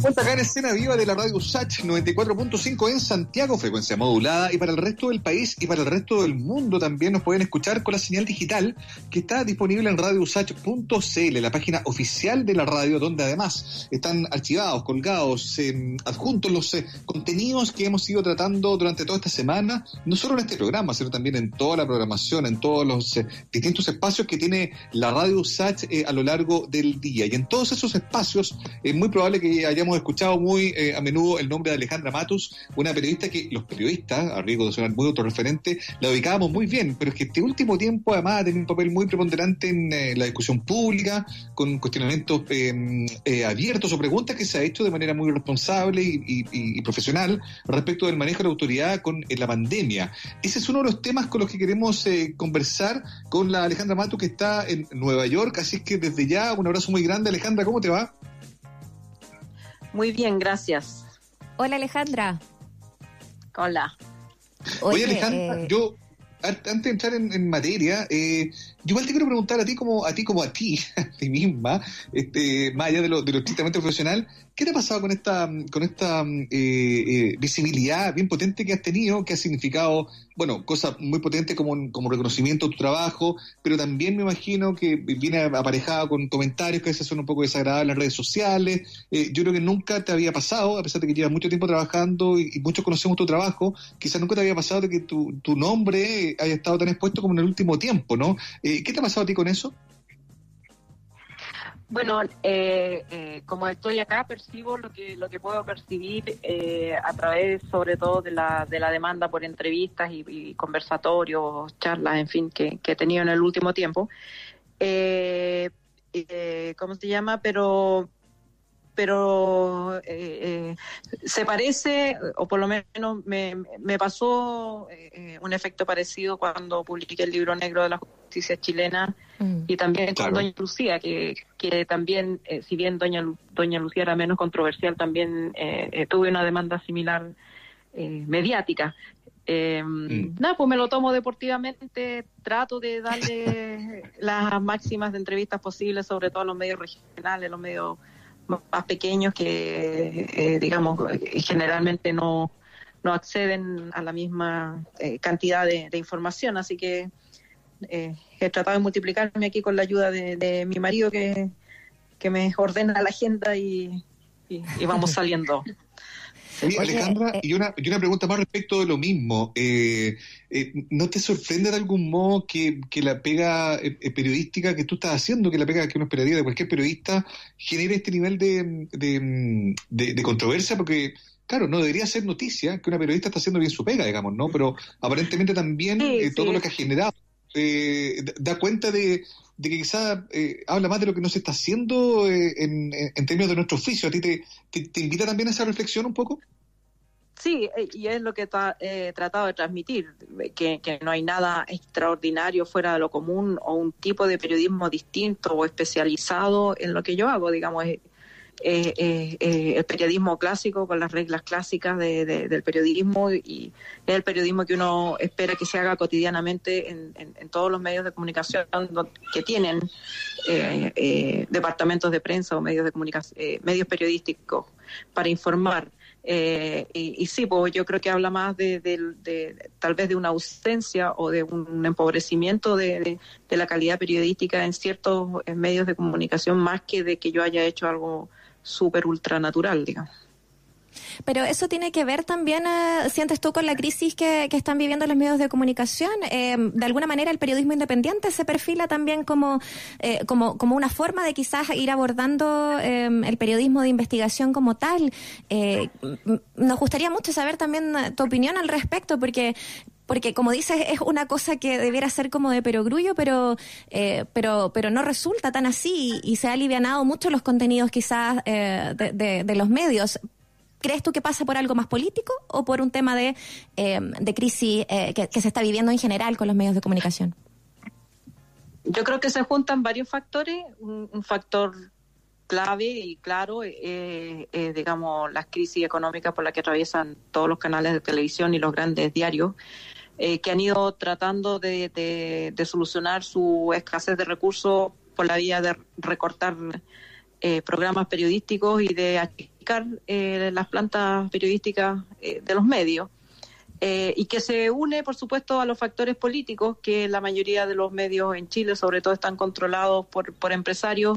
Speaker 3: vuelta acá en escena viva de la radio Sach 94.5 en Santiago, frecuencia modulada, y para el resto del país y para el resto del mundo también nos pueden escuchar con la señal digital que está disponible en radiosach.cl, la página oficial de la radio, donde además están archivados, colgados, eh, adjuntos los eh, contenidos que hemos ido tratando durante toda esta semana, no solo en este programa, sino también en toda la programación, en todos los eh, distintos espacios que tiene la radio Sach eh, a lo largo del día. Y en todos esos espacios es muy probable que hayamos escuchado muy eh, a menudo el nombre de Alejandra Matus, una periodista que los periodistas, a riesgo de sonar muy autorreferente, la ubicábamos muy bien, pero es que este último tiempo además ha tenido un papel muy preponderante en eh, la discusión pública, con cuestionamientos eh, eh, abiertos o preguntas que se ha hecho de manera muy responsable y, y- profesional respecto del manejo de la autoridad con la pandemia. Ese es uno de los temas con los que queremos conversar con la Alejandra Matus que está en Nueva York, así que desde ya un abrazo muy grande. Alejandra, ¿cómo te va?
Speaker 11: Muy bien, gracias.
Speaker 2: Hola Alejandra.
Speaker 11: Hola.
Speaker 3: Oye, Alejandra,
Speaker 2: eh,
Speaker 3: yo an- antes de entrar en, en materia, eh, yo igual te quiero preguntar a ti como a ti como a ti, a ti misma, este, más allá de lo, de lo estrictamente profesional, ¿qué te ha pasado con esta con esta eh, eh, visibilidad bien potente que has tenido, que ha significado, bueno, cosas muy potentes como, como reconocimiento de tu trabajo, pero también me imagino que viene aparejado con comentarios que a veces son un poco desagradables en las redes sociales. Eh, yo creo que nunca te había pasado, a pesar de que llevas mucho tiempo trabajando y, y muchos conocemos tu trabajo, quizás nunca te había pasado de que tu, tu nombre haya estado tan expuesto como en el último tiempo, ¿no? Eh, ¿Qué te ha pasado a ti con eso?
Speaker 11: Bueno, eh, eh, como estoy acá, percibo lo que lo que puedo percibir eh, a través, sobre todo, de la, de la demanda por entrevistas y, conversatorios, charlas, en fin, que, que he tenido en el último tiempo. Eh, ¿Cómo se llama? Pero pero eh, eh, se parece, o por lo menos me, me pasó eh, un efecto parecido cuando publiqué el libro negro de la justicia chilena
Speaker 2: mm.
Speaker 11: y también
Speaker 3: Claro.
Speaker 11: con Doña Lucía, que, que también, eh, si bien Doña, Doña Lucía era menos controversial, también eh, eh, tuve una demanda similar eh, mediática. Eh, Nada, pues me lo tomo deportivamente, trato de darle las máximas de entrevistas posibles, sobre todo a los medios regionales, los medios más pequeños que, eh, digamos, generalmente no, no acceden a la misma eh, cantidad de, de información. Así que eh, he tratado de multiplicarme aquí con la ayuda de, de mi marido que, que me ordena la agenda y- y vamos saliendo.
Speaker 3: Oye, Alejandra,
Speaker 2: eh,
Speaker 3: y, una, y una pregunta más respecto de lo mismo. Eh, eh, ¿No te sorprende de algún modo que, que la pega eh, periodística que tú estás haciendo, que la pega que uno esperaría de cualquier periodista, genere este nivel de, de, de- de controversia? Porque, claro, no debería ser noticia que una periodista está haciendo bien su pega, digamos, ¿no? Pero aparentemente también
Speaker 11: Sí,
Speaker 3: eh, todo
Speaker 11: sí.
Speaker 3: lo que ha generado eh, da- cuenta de, que quizás eh, habla más de lo que no se está haciendo eh, en, términos de nuestro oficio. ¿A ti te, invita también a esa reflexión un poco?
Speaker 11: Sí, eh, y es lo que ta- he tratado de transmitir, que, no hay nada extraordinario fuera de lo común o un tipo de periodismo distinto o especializado en lo que yo hago, digamos, eh, eh, eh, eh, el periodismo clásico con las reglas clásicas de- de- del periodismo y es el periodismo que uno espera que se haga cotidianamente en, todos los medios de comunicación que tienen eh, eh, departamentos de prensa o medios de comunicación, medios periodísticos para informar. Eh, y, y sí, pues yo creo que habla más de, de- de- tal vez de una ausencia o de un empobrecimiento de, de- la calidad periodística en ciertos medios de comunicación más que de que yo haya hecho algo súper ultranatural, digamos.
Speaker 2: Pero eso tiene que ver también, eh, sientes tú, con la crisis que, que están viviendo los medios de comunicación. Eh, de alguna manera, el periodismo independiente se perfila también como, eh, como, como una forma de quizás ir abordando eh, el periodismo de investigación como tal. Eh, nos gustaría mucho saber también tu opinión al respecto, porque porque como dices es una cosa que debiera ser como de perogrullo pero eh, pero pero no resulta tan así y, se ha alivianado mucho los contenidos quizás eh, de, los medios ¿Crees tú que pasa por algo más político o por un tema de, eh, de crisis eh, que, se está viviendo en general con los medios de comunicación?
Speaker 11: Yo creo que se juntan varios factores. Un, un factor clave y claro eh, eh, digamos, las crisis económicas por las que atraviesan todos los canales de televisión y los grandes diarios, eh, que han ido tratando de, solucionar su escasez de recursos por la vía de recortar eh, programas periodísticos y de achicar eh, las plantas periodísticas eh, de los medios. Eh, y que se une, por supuesto, a los factores políticos, que la mayoría de los medios en Chile, sobre todo, están controlados por, por empresarios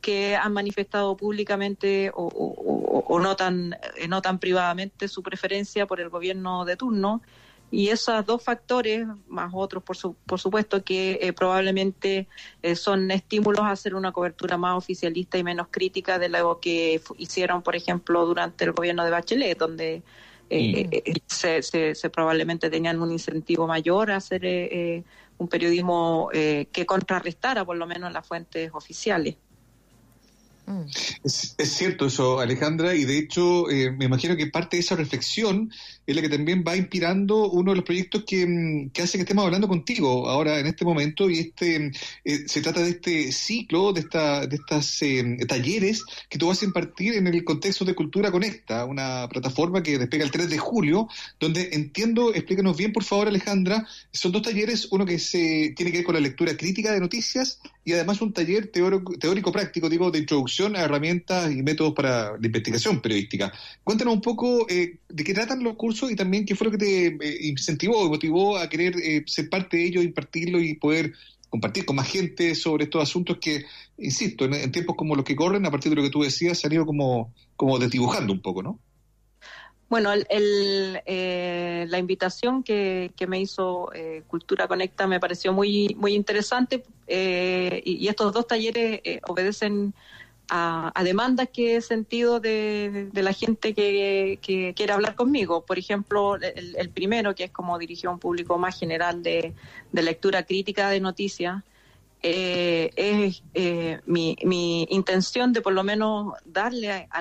Speaker 11: que han manifestado públicamente o, o- o- o no, tan, no tan privadamente su preferencia por el gobierno de turno. Y esos dos factores, más otros, por, su- por supuesto, que eh, probablemente eh, son estímulos a hacer una cobertura más oficialista y menos crítica de lo que hicieron, por ejemplo, durante el gobierno de Bachelet, donde eh, eh, se, se- se probablemente tenían un incentivo mayor a hacer un periodismo eh, que contrarrestara por lo menos las fuentes oficiales.
Speaker 3: Es, es cierto eso, Alejandra, y de hecho eh, me imagino que parte de esa reflexión es la que también va inspirando uno de los proyectos que, mm, que hace que estemos hablando contigo ahora en este momento, y este eh, se trata de este ciclo, de esta, de estas eh, talleres que tú vas a impartir en el contexto de Cultura Conecta, una plataforma que despega el 3 de julio, donde entiendo, explícanos bien por favor Alejandra, son dos talleres, uno que se tiene que ver con la lectura crítica de noticias y además un taller teórico, teórico práctico, digo, de introducción a herramientas y métodos para la investigación periodística. Cuéntanos un poco eh, de qué tratan los cursos y también qué fue lo que te eh, incentivó y motivó a querer eh, ser parte de ello, impartirlo y poder compartir con más gente sobre estos asuntos que, insisto, en, tiempos como los que corren, a partir de lo que tú decías, se han ido como, como desdibujando un poco, ¿no?
Speaker 11: Bueno, el, eh, la invitación que, que me hizo eh, Cultura Conecta me pareció muy, muy interesante eh, y, y estos dos talleres eh, obedecen a, a demandas que he sentido de, la gente que, quiere hablar conmigo. Por ejemplo, el, primero, que es como dirigió a un público más general de, lectura crítica de noticias, eh, es eh, mi, mi intención de por lo menos darle a, a,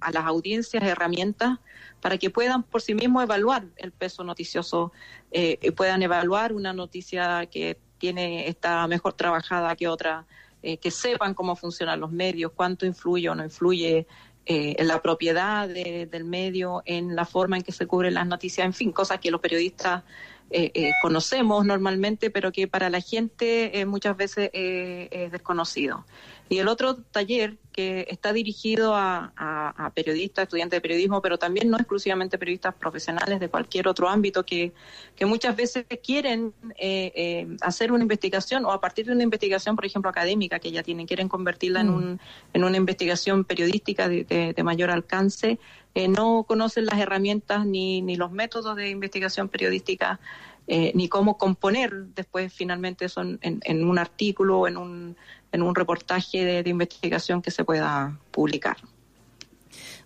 Speaker 11: a las audiencias herramientas para que puedan por sí mismos evaluar el peso noticioso eh, y puedan evaluar una noticia que tiene está mejor trabajada que otra, eh, que sepan cómo funcionan los medios, cuánto influye o no influye eh, en la propiedad de- del medio, en la forma en que se cubren las noticias, en fin, cosas que los periodistas eh, eh, conocemos normalmente, pero que para la gente eh, muchas veces es desconocido. Y el otro taller que está dirigido a, a- a periodistas, estudiantes de periodismo, pero también no exclusivamente periodistas profesionales de cualquier otro ámbito que, que muchas veces quieren eh, eh, hacer una investigación o a partir de una investigación, por ejemplo, académica que ya tienen, quieren convertirla en,
Speaker 2: Mm.
Speaker 11: un, en una investigación periodística de, de- de mayor alcance, eh, no conocen las herramientas ni, ni los métodos de investigación periodística eh, ni cómo componer después finalmente eso en, en- en un artículo o en un, en un reportaje de, investigación que se pueda publicar.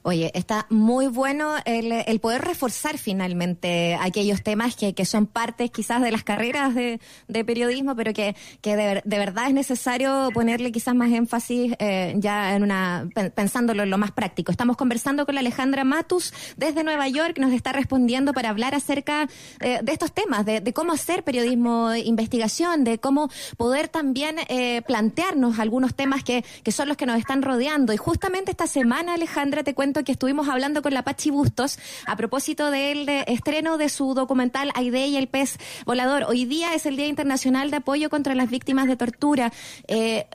Speaker 2: Oye, está muy bueno el, el poder reforzar finalmente aquellos temas que, que son partes quizás de las carreras de, de periodismo, pero que, que de, de verdad es necesario ponerle quizás más énfasis eh, ya en una pen- pensándolo en lo más práctico. Estamos conversando con Alejandra Matus desde Nueva York, nos está respondiendo para hablar acerca eh, de estos temas, de, cómo hacer periodismo investigación, de cómo poder también eh, plantearnos algunos temas que, que son los que nos están rodeando. Y justamente esta semana, Alejandra, te cuento que estuvimos hablando con la Pachi Bustos a propósito del eh, estreno de su documental Aide y el pez volador. Hoy día es el Día Internacional de Apoyo contra las Víctimas de Tortura. Eh,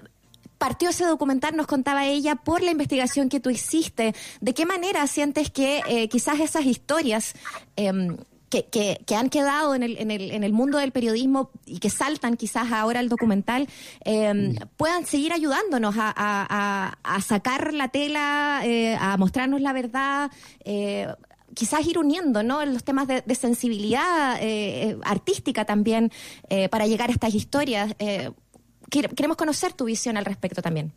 Speaker 2: partió ese documental, nos contaba ella, por la investigación que tú hiciste. ¿De qué manera sientes que eh, quizás esas historias em, que, que, que han quedado en el, en, el, en el mundo del periodismo y que saltan quizás ahora al documental em, puedan seguir ayudándonos a, a- a- a sacar la tela, eh, a mostrarnos la verdad? eh, quizás ir uniendo ¿no? los temas de, de sensibilidad eh, artística también eh, para llegar a estas historias. Eh, quere- queremos conocer tu visión al respecto también.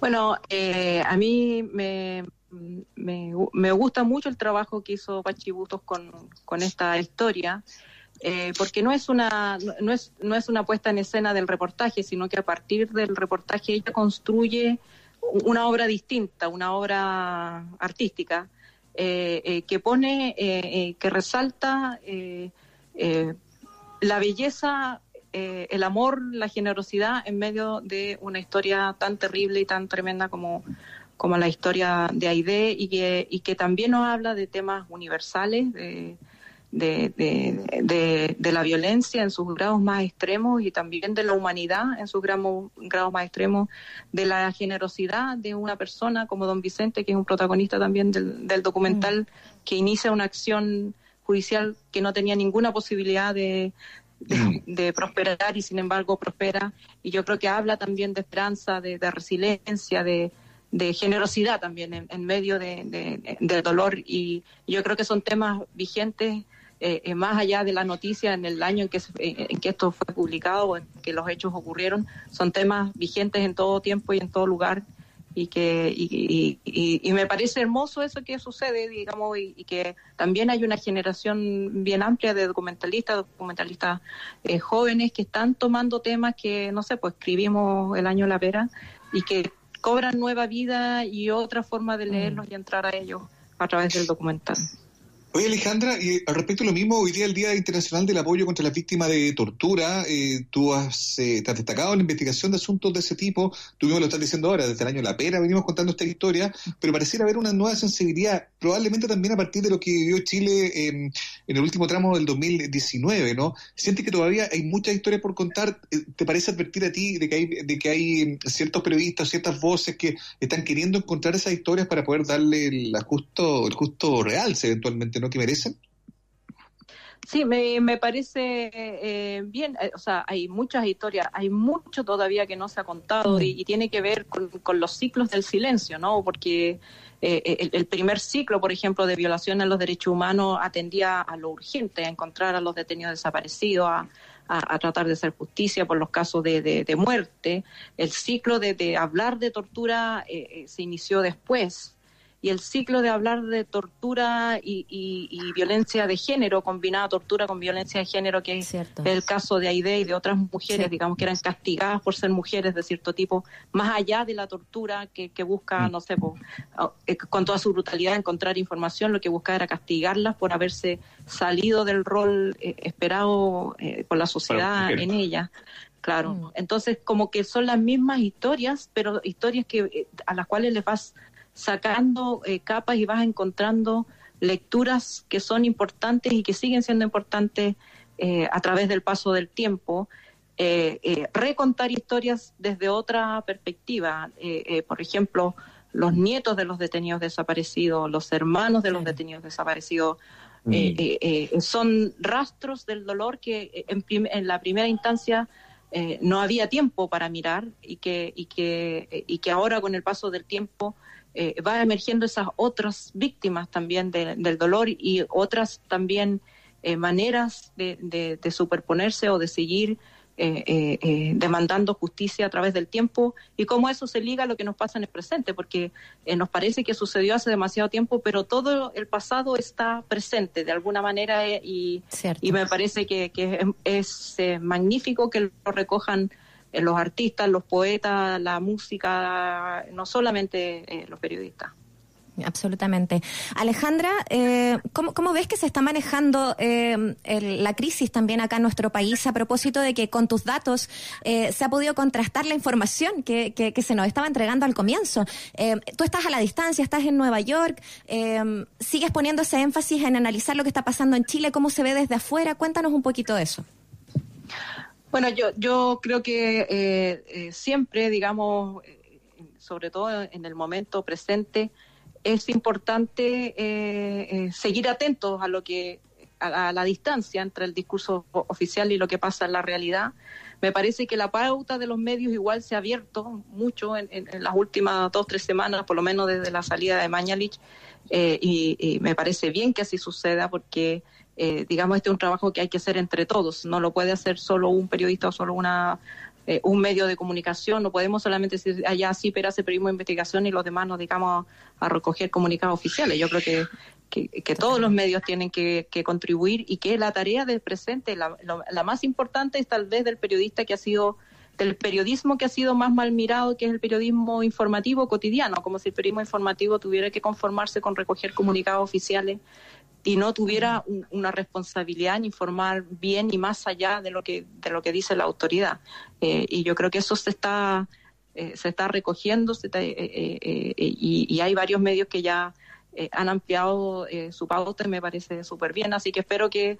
Speaker 11: Bueno, eh, a mí me, me, me gusta mucho el trabajo que hizo Pachi Bustos con, con esta historia, eh, porque no es, una, no, es, no es una puesta en escena del reportaje, sino que a partir del reportaje ella construye una obra distinta, una obra artística, eh, eh, que pone, que resalta la belleza, el amor, la generosidad en medio de una historia tan terrible y tan tremenda como, como la historia de Aide y que, y que también nos habla de temas universales, de, de, de, de- de la violencia en sus grados más extremos y también de la humanidad en sus gramos- grados más extremos, de la generosidad de una persona como don Vicente, que es un protagonista también del, del documental, que inicia una acción judicial que no tenía ninguna posibilidad de, de, de prosperar y sin embargo prospera. Y yo creo que habla también de esperanza, de, de resiliencia, de, de generosidad también en, en medio de, de- del dolor. Y yo creo que son temas vigentes eh, eh, más allá de la noticia en el año en que, eh, en que esto fue publicado, o en que los hechos ocurrieron, son temas vigentes en todo tiempo y en todo lugar. Y que y, y- y- me parece hermoso eso que sucede, digamos, y, y que también hay una generación bien amplia de documentalistas, documentalistas jóvenes que están tomando temas que, no sé, pues escribimos el año La Pera y que cobran nueva vida y otra forma de leerlos y entrar a ellos a través del documental.
Speaker 3: Oye, Alejandra, y al respecto de lo mismo, hoy día el Día Internacional del Apoyo contra las Víctimas de Tortura, eh, tú has, eh, te has destacado la investigación de asuntos de ese tipo, tú mismo lo estás diciendo ahora, desde el año La Pera venimos contando esta historia, pero pareciera haber una nueva sensibilidad, probablemente también a partir de lo que vivió Chile eh, en el último tramo del 2019, ¿no? ¿Sientes que todavía hay muchas historias por contar? Eh, ¿Te parece advertir a ti de que hay, de que hay eh, ciertos periodistas, ciertas voces que están queriendo encontrar esas historias para poder darle el justo, el justo realce eventualmente, ¿no? Que merecen.
Speaker 11: Sí, me, me parece eh, bien, eh, o sea, hay muchas historias, hay mucho todavía que no se ha contado y, y tiene que ver con, con los ciclos del silencio, ¿no? Porque eh, el, el primer ciclo, por ejemplo, de violación a los derechos humanos atendía a lo urgente, a encontrar a los detenidos desaparecidos, a, a- a tratar de hacer justicia por los casos de, de- de muerte. El ciclo de, de hablar de tortura eh, eh, se inició después y el ciclo de hablar de tortura y, y- y violencia de género, combinada tortura con violencia de género, que es el caso de Aide y de otras mujeres,
Speaker 2: Sí.
Speaker 11: digamos, que eran castigadas por ser mujeres de cierto tipo, más allá de la tortura que, que busca, no sé, po, oh, eh, con toda su brutalidad encontrar información, lo que buscaba era castigarlas por haberse salido del rol eh, esperado eh, por la sociedad en ella. Claro, entonces como que son las mismas historias, pero historias que eh, a las cuales les vas sacando eh, capas y vas encontrando lecturas que son importantes y que siguen siendo importantes eh, a través del paso del tiempo. Eh, recontar historias desde otra perspectiva. Por ejemplo, los nietos de los detenidos desaparecidos, los hermanos de los detenidos desaparecidos, eh, son rastros del dolor que en, la primera instancia eh, no había tiempo para mirar y que, y que, y que ahora con el paso del tiempo eh, va emergiendo esas otras víctimas también de- del dolor y otras también eh, maneras de, de- de superponerse o de seguir eh, eh, eh, demandando justicia a través del tiempo y cómo eso se liga a lo que nos pasa en el presente, porque eh, nos parece que sucedió hace demasiado tiempo, pero todo el pasado está presente de alguna manera y, y me parece que, que es, eh, magnífico que lo recojan los artistas, los poetas, la música, no solamente eh, los periodistas.
Speaker 2: Absolutamente. Alejandra, eh, ¿cómo, ves que se está manejando eh, la crisis también acá en nuestro país a propósito de que con tus datos eh, se ha podido contrastar la información que, que- que se nos estaba entregando al comienzo? Eh, tú estás a la distancia, estás en Nueva York, eh, sigues poniendo ese énfasis en analizar lo que está pasando en Chile, cómo se ve desde afuera. Cuéntanos un poquito de eso.
Speaker 11: Bueno, yo, yo creo que eh, eh, siempre, digamos, eh, sobre todo en el momento presente, es importante eh, seguir atentos a lo que a, la distancia entre el discurso oficial y lo que pasa en la realidad. Me parece que la pauta de los medios igual se ha abierto mucho en, en- las últimas dos tres semanas, por lo menos desde la salida de Mañalich, y, y me parece bien que así suceda porque eh, digamos este es un trabajo que hay que hacer entre todos, no lo puede hacer solo un periodista o solo una eh, un medio de comunicación, no podemos solamente decir allá sí, pero hace periodismo de investigación y los demás nos dedicamos a, a recoger comunicados oficiales. Yo creo que, que, que todos los medios tienen que, que contribuir y que la tarea del presente, la, lo- la más importante es tal vez del periodista que ha sido del periodismo que ha sido más mal mirado, que es el periodismo informativo cotidiano, como si el periodismo informativo tuviera que conformarse con recoger comunicados oficiales y no tuviera un- una responsabilidad en informar bien y más allá de lo que de lo que dice la autoridad Eh, y yo creo que eso se está eh, se está recogiendo se está- eh, eh, y, y hay varios medios que ya han ampliado su pauta y me parece súper bien. Así que espero que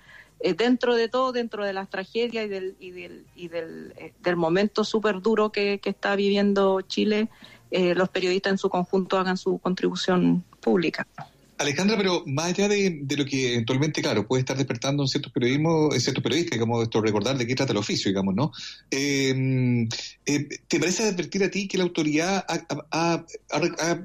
Speaker 11: dentro de todo, dentro de las tragedias y del, y del, y del, del momento súper duro que, que está viviendo Chile, los periodistas en su conjunto hagan su contribución pública.
Speaker 3: Alejandra, pero más allá de, lo que eventualmente, claro, puede estar despertando en ciertos periodismos, en ciertos periodistas, digamos, esto recordar de qué trata el oficio, digamos, ¿no? Eh, eh, ¿Te parece advertir a ti que la autoridad ha,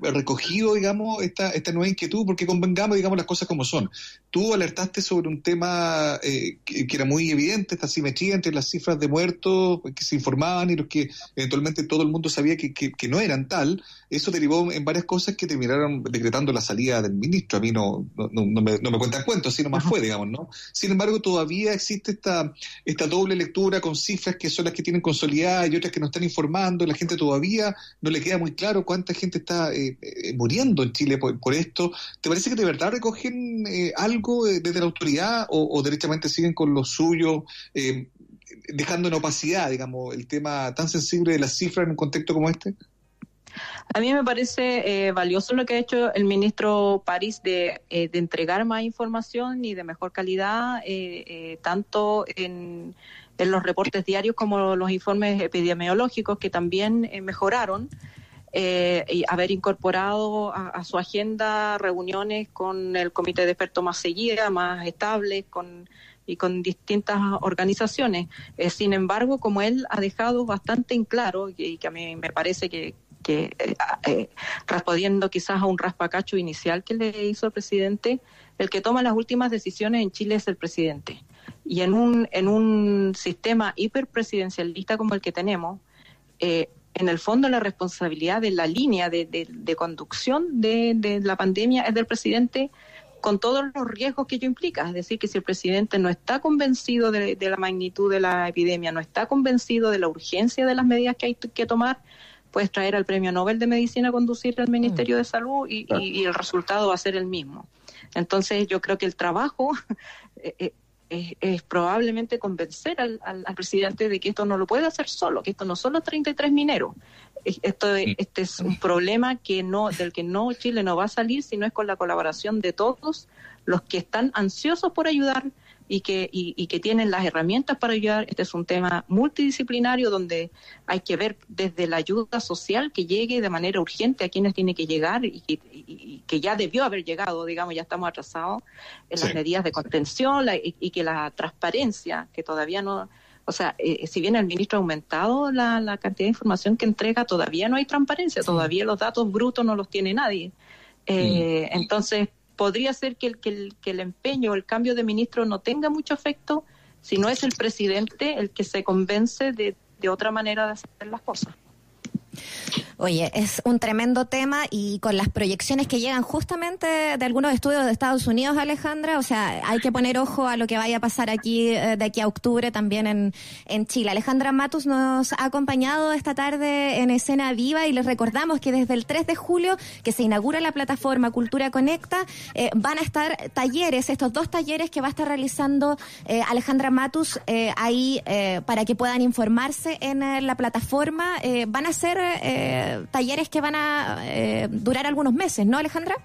Speaker 3: recogido, digamos, esta, esta nueva inquietud? Porque convengamos, digamos, las cosas como son. Tú alertaste sobre un tema eh, que, era muy evidente, esta simetría entre las cifras de muertos que se informaban y los que eventualmente todo el mundo sabía que, que- que no eran tal. Eso derivó en varias cosas que terminaron decretando la salida del ministro. A mí no, no, no- me, no me cuentan cuentos, así nomás fue, digamos, ¿no? Sin embargo, todavía existe esta, esta doble lectura con cifras que son las que tienen consolidadas y otras que no están informando. La gente todavía no le queda muy claro cuánta gente está eh, eh, muriendo en Chile por, por esto. ¿Te parece que de verdad recogen eh, algo eh, desde la autoridad o, o derechamente siguen con lo suyo, eh, dejando en opacidad, digamos, el tema tan sensible de las cifras en un contexto como este?
Speaker 11: A mí me parece eh, valioso lo que ha hecho el ministro París de, eh, entregar más información y de mejor calidad, eh, eh, tanto en, en los reportes diarios como los informes epidemiológicos que también mejoraron. y haber incorporado a, su agenda reuniones con el comité de expertos más seguidas, más estables, con y con distintas organizaciones. Sin embargo, como él ha dejado bastante en claro, y, y que a mí me parece que, que eh, eh, respondiendo quizás a un raspacacho inicial que le hizo el presidente, el que toma las últimas decisiones en Chile es el presidente. Y en un, en un sistema hiperpresidencialista como el que tenemos, eh, en el fondo la responsabilidad de la línea de, de- conducción de, de la pandemia es del presidente con todos los riesgos que ello implica. Es decir, que si el presidente no está convencido de la magnitud de la epidemia, no está convencido de la urgencia de las medidas que hay que tomar, puedes traer al Premio Nobel de Medicina a conducir al Ministerio de Salud y, y- y el resultado va a ser el mismo. Entonces, yo creo que el trabajo eh, eh, es, es probablemente convencer al, al- al presidente de que esto no lo puede hacer solo, que esto no son los 33 mineros. Es- Esto, este es un problema que no, del que no Chile no va a salir si no es con la colaboración de todos los que están ansiosos por ayudar y que, y, y que tienen las herramientas para ayudar. Este es un tema multidisciplinario donde hay que ver desde la ayuda social que llegue de manera urgente a quienes tiene que llegar y que, y- y que ya debió haber llegado, digamos, ya estamos atrasados en las medidas de contención la- y, y que la transparencia, que todavía no, o sea, eh, si bien el ministro ha aumentado la, la cantidad de información que entrega, todavía no hay transparencia, todavía los datos brutos no los tiene nadie. Eh, Entonces, podría ser que el, que, el, que el empeño, el cambio de ministro no tenga mucho efecto si no es el presidente el que se convence de, de otra manera de hacer las cosas.
Speaker 2: Oye, es un tremendo tema y con las proyecciones que llegan justamente de algunos estudios de Estados Unidos, Alejandra, o sea, hay que poner ojo a lo que vaya a pasar aquí eh, de aquí a octubre también en, en Chile. Alejandra Matus nos ha acompañado esta tarde en Escena Viva y les recordamos que desde el 3 de julio, que se inaugura la plataforma Cultura Conecta, eh, van a estar talleres, estos dos talleres que va a estar realizando eh, Alejandra Matus ahí para que puedan informarse en la plataforma. Van a ser eh, talleres que van a eh, durar algunos meses, ¿no, Alejandra?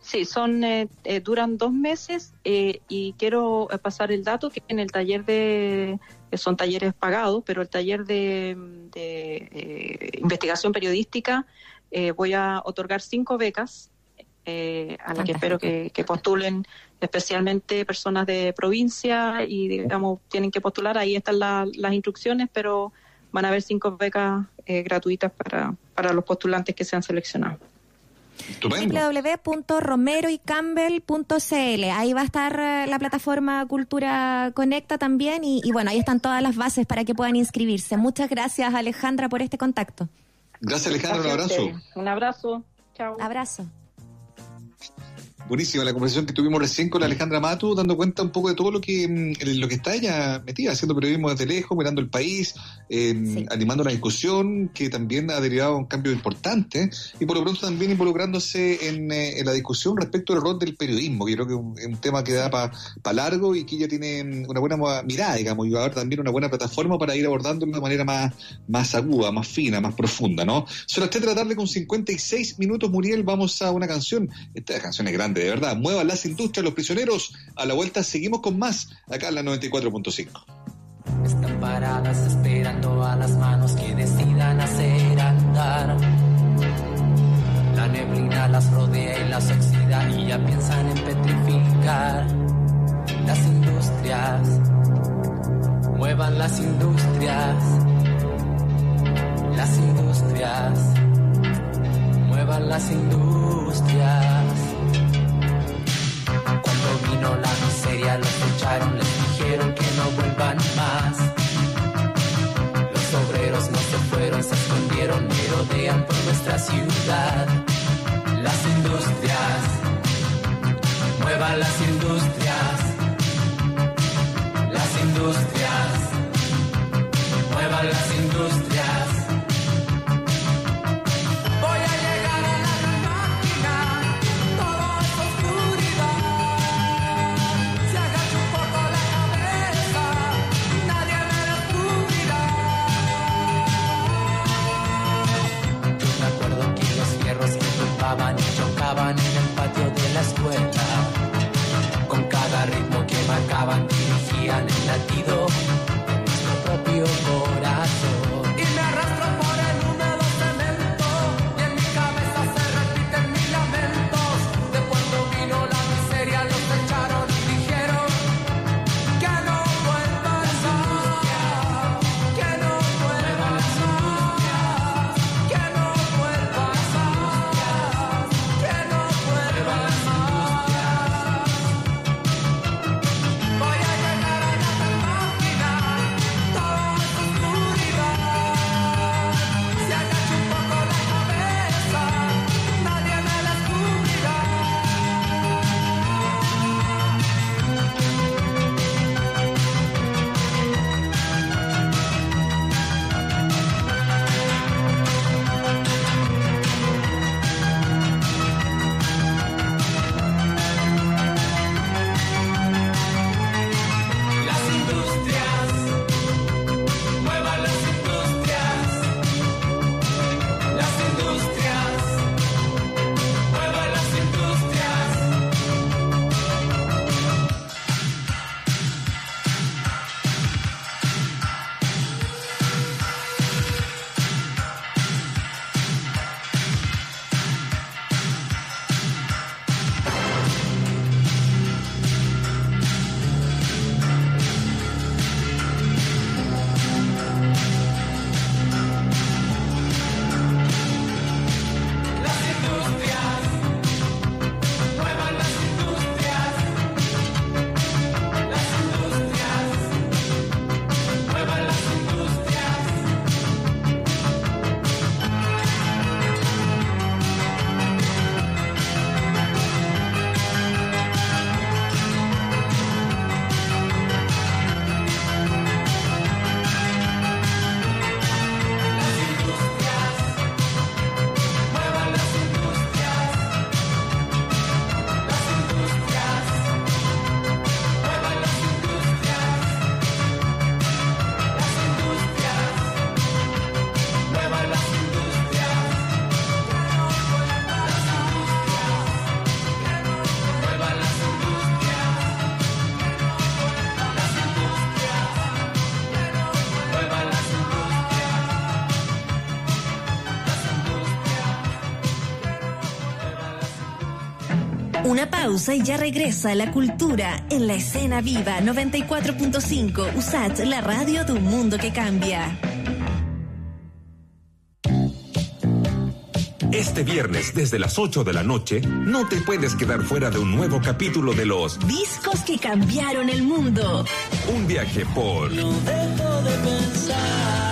Speaker 11: Sí, son eh, eh, duran dos meses eh, y quiero eh, pasar el dato que en el taller de que son talleres pagados, pero el taller de, de, eh, investigación periodística voy a otorgar cinco becas eh, a las que espero que, que postulen especialmente personas de provincia y digamos tienen que postular ahí están la- las instrucciones, pero van a haber cinco becas eh, gratuitas para para los postulantes que sean seleccionados.
Speaker 2: www.romeroycampbell.cl. Ahí va a estar eh, la plataforma Cultura Conecta también y, y bueno, ahí están todas las bases para que puedan inscribirse. Muchas gracias Alejandra por este contacto.
Speaker 3: Gracias Alejandra, un abrazo.
Speaker 11: Un abrazo. Chao.
Speaker 2: Abrazo.
Speaker 3: Buenísima la conversación que tuvimos recién con la Alejandra Matu, dando cuenta un poco de todo lo que mm, lo que está ella metida, haciendo periodismo desde lejos, mirando el país, eh, animando la discusión, que también ha derivado un cambio importante, y por lo pronto también involucrándose en, eh, en la discusión respecto al rol del periodismo, que yo creo que es un, tema que da para largo y que ella tiene mm, una buena mirada, digamos, y va a haber también una buena plataforma para ir abordándolo de manera más, más aguda, más fina, más profunda, ¿no? Son las 3 de la tarde con 56 minutos, Muriel, vamos a una canción, esta canción es grande, de verdad, muevan las industrias, los prisioneros, a la vuelta seguimos con más, acá en la 94.5.
Speaker 12: Están paradas esperando a las manos que decidan hacer andar. La neblina las rodea y las oxida y ya piensan en petrificar. Las industrias, muevan las industrias. Las industrias, muevan las industrias. La miseria los echaron, les dijeron que no vuelvan más. Los obreros no se fueron, se escondieron, merodean por nuestra ciudad. Las industrias, muevan las industrias. Las industrias, muevan las industrias. Tumbaban y chocaban en el patio de la escuela. Con cada ritmo que marcaban dirigían el latido de nuestro propio corazón.
Speaker 7: Pausa y ya regresa la cultura en la escena viva 94.5 USAT, la radio de un mundo que cambia.
Speaker 1: Este viernes, desde las 8 de la noche, no te puedes quedar fuera de un nuevo capítulo de los
Speaker 7: Discos que cambiaron el mundo.
Speaker 1: Un viaje por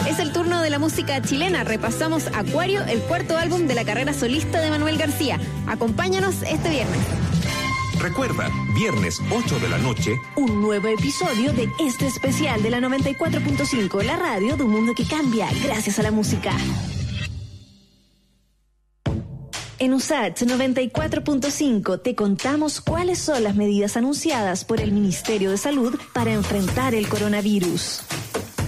Speaker 13: Es el turno de la música chilena. Repasamos Acuario, el cuarto álbum de la carrera solista de Manuel García. Acompáñanos este viernes.
Speaker 1: Recuerda, viernes 8 de la noche,
Speaker 7: Un nuevo episodio de este especial de la 94.5, la radio de un mundo que cambia gracias a la música. En USAT 94.5 te contamos cuáles son las medidas anunciadas por el Ministerio de Salud para enfrentar el coronavirus.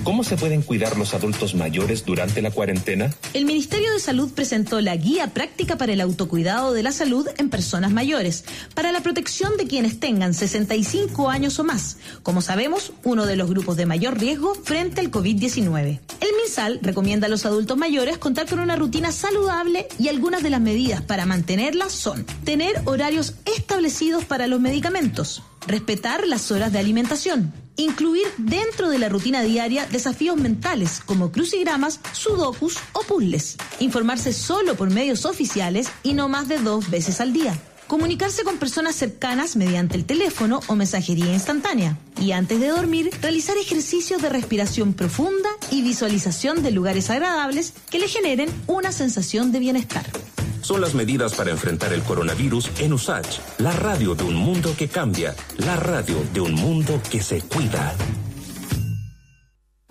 Speaker 1: ¿Cómo se pueden cuidar los adultos mayores durante la cuarentena?
Speaker 14: El Ministerio de Salud presentó la Guía Práctica para el Autocuidado de la Salud en Personas Mayores, para la protección de quienes tengan 65 años o más, como sabemos, uno de los grupos de mayor riesgo frente al COVID-19. El MinSal recomienda a los adultos mayores contar con una rutina saludable y algunas de las medidas para mantenerla son tener horarios establecidos para los medicamentos, respetar las horas de alimentación, incluir dentro de la rutina diaria desafíos mentales como crucigramas, sudokus o puzzles, informarse solo por medios oficiales y no más de dos veces al día. Comunicarse con personas cercanas mediante el teléfono o mensajería instantánea. Y antes de dormir, realizar ejercicios de respiración profunda y visualización de lugares agradables que le generen una sensación de bienestar.
Speaker 1: Son las medidas para enfrentar el coronavirus en USACH, la radio de un mundo que cambia, la radio de un mundo que se cuida.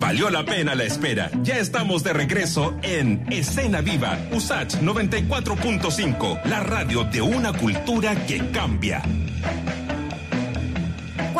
Speaker 1: Valió la pena la espera. Ya estamos de regreso en Escena Viva, USACH 94.5, la radio de una cultura que cambia.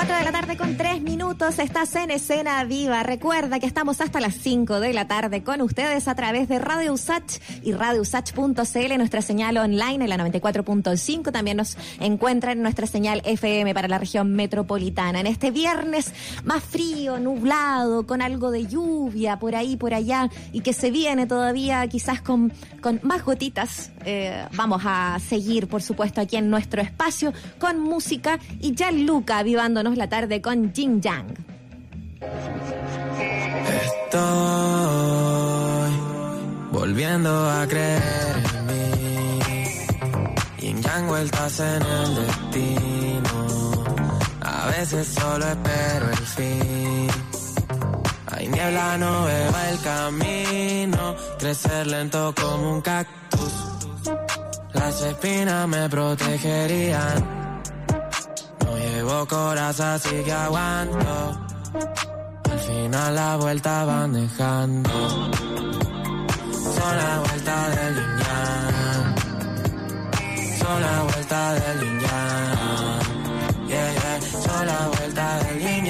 Speaker 2: 4 de la tarde con 3 minutos, estás en escena viva. Recuerda que estamos hasta las 5 de la tarde con ustedes a través de Radio Usach y radiousach.cl, nuestra señal online en la 94.5. También nos encuentran en nuestra señal FM para la región metropolitana. En este viernes más frío, nublado, con algo de lluvia por ahí, por allá, y que se viene todavía quizás con, con más gotitas. Eh, vamos a seguir, por supuesto, aquí en nuestro espacio con música y ya Luca avivándonos la tarde con Jin Yang.
Speaker 15: Estoy volviendo a creer en mí. Yin yang vueltas en el destino. A veces solo espero el fin. Hay niebla, no veo el camino. Crecer lento como un cactus. Las espinas me protegerían. No llevo corazón, así que aguanto. Al final la vuelta van dejando. Son la vuelta del yin yang. Son la vuelta del yin. Yeah, yeah. Son la vuelta del yin.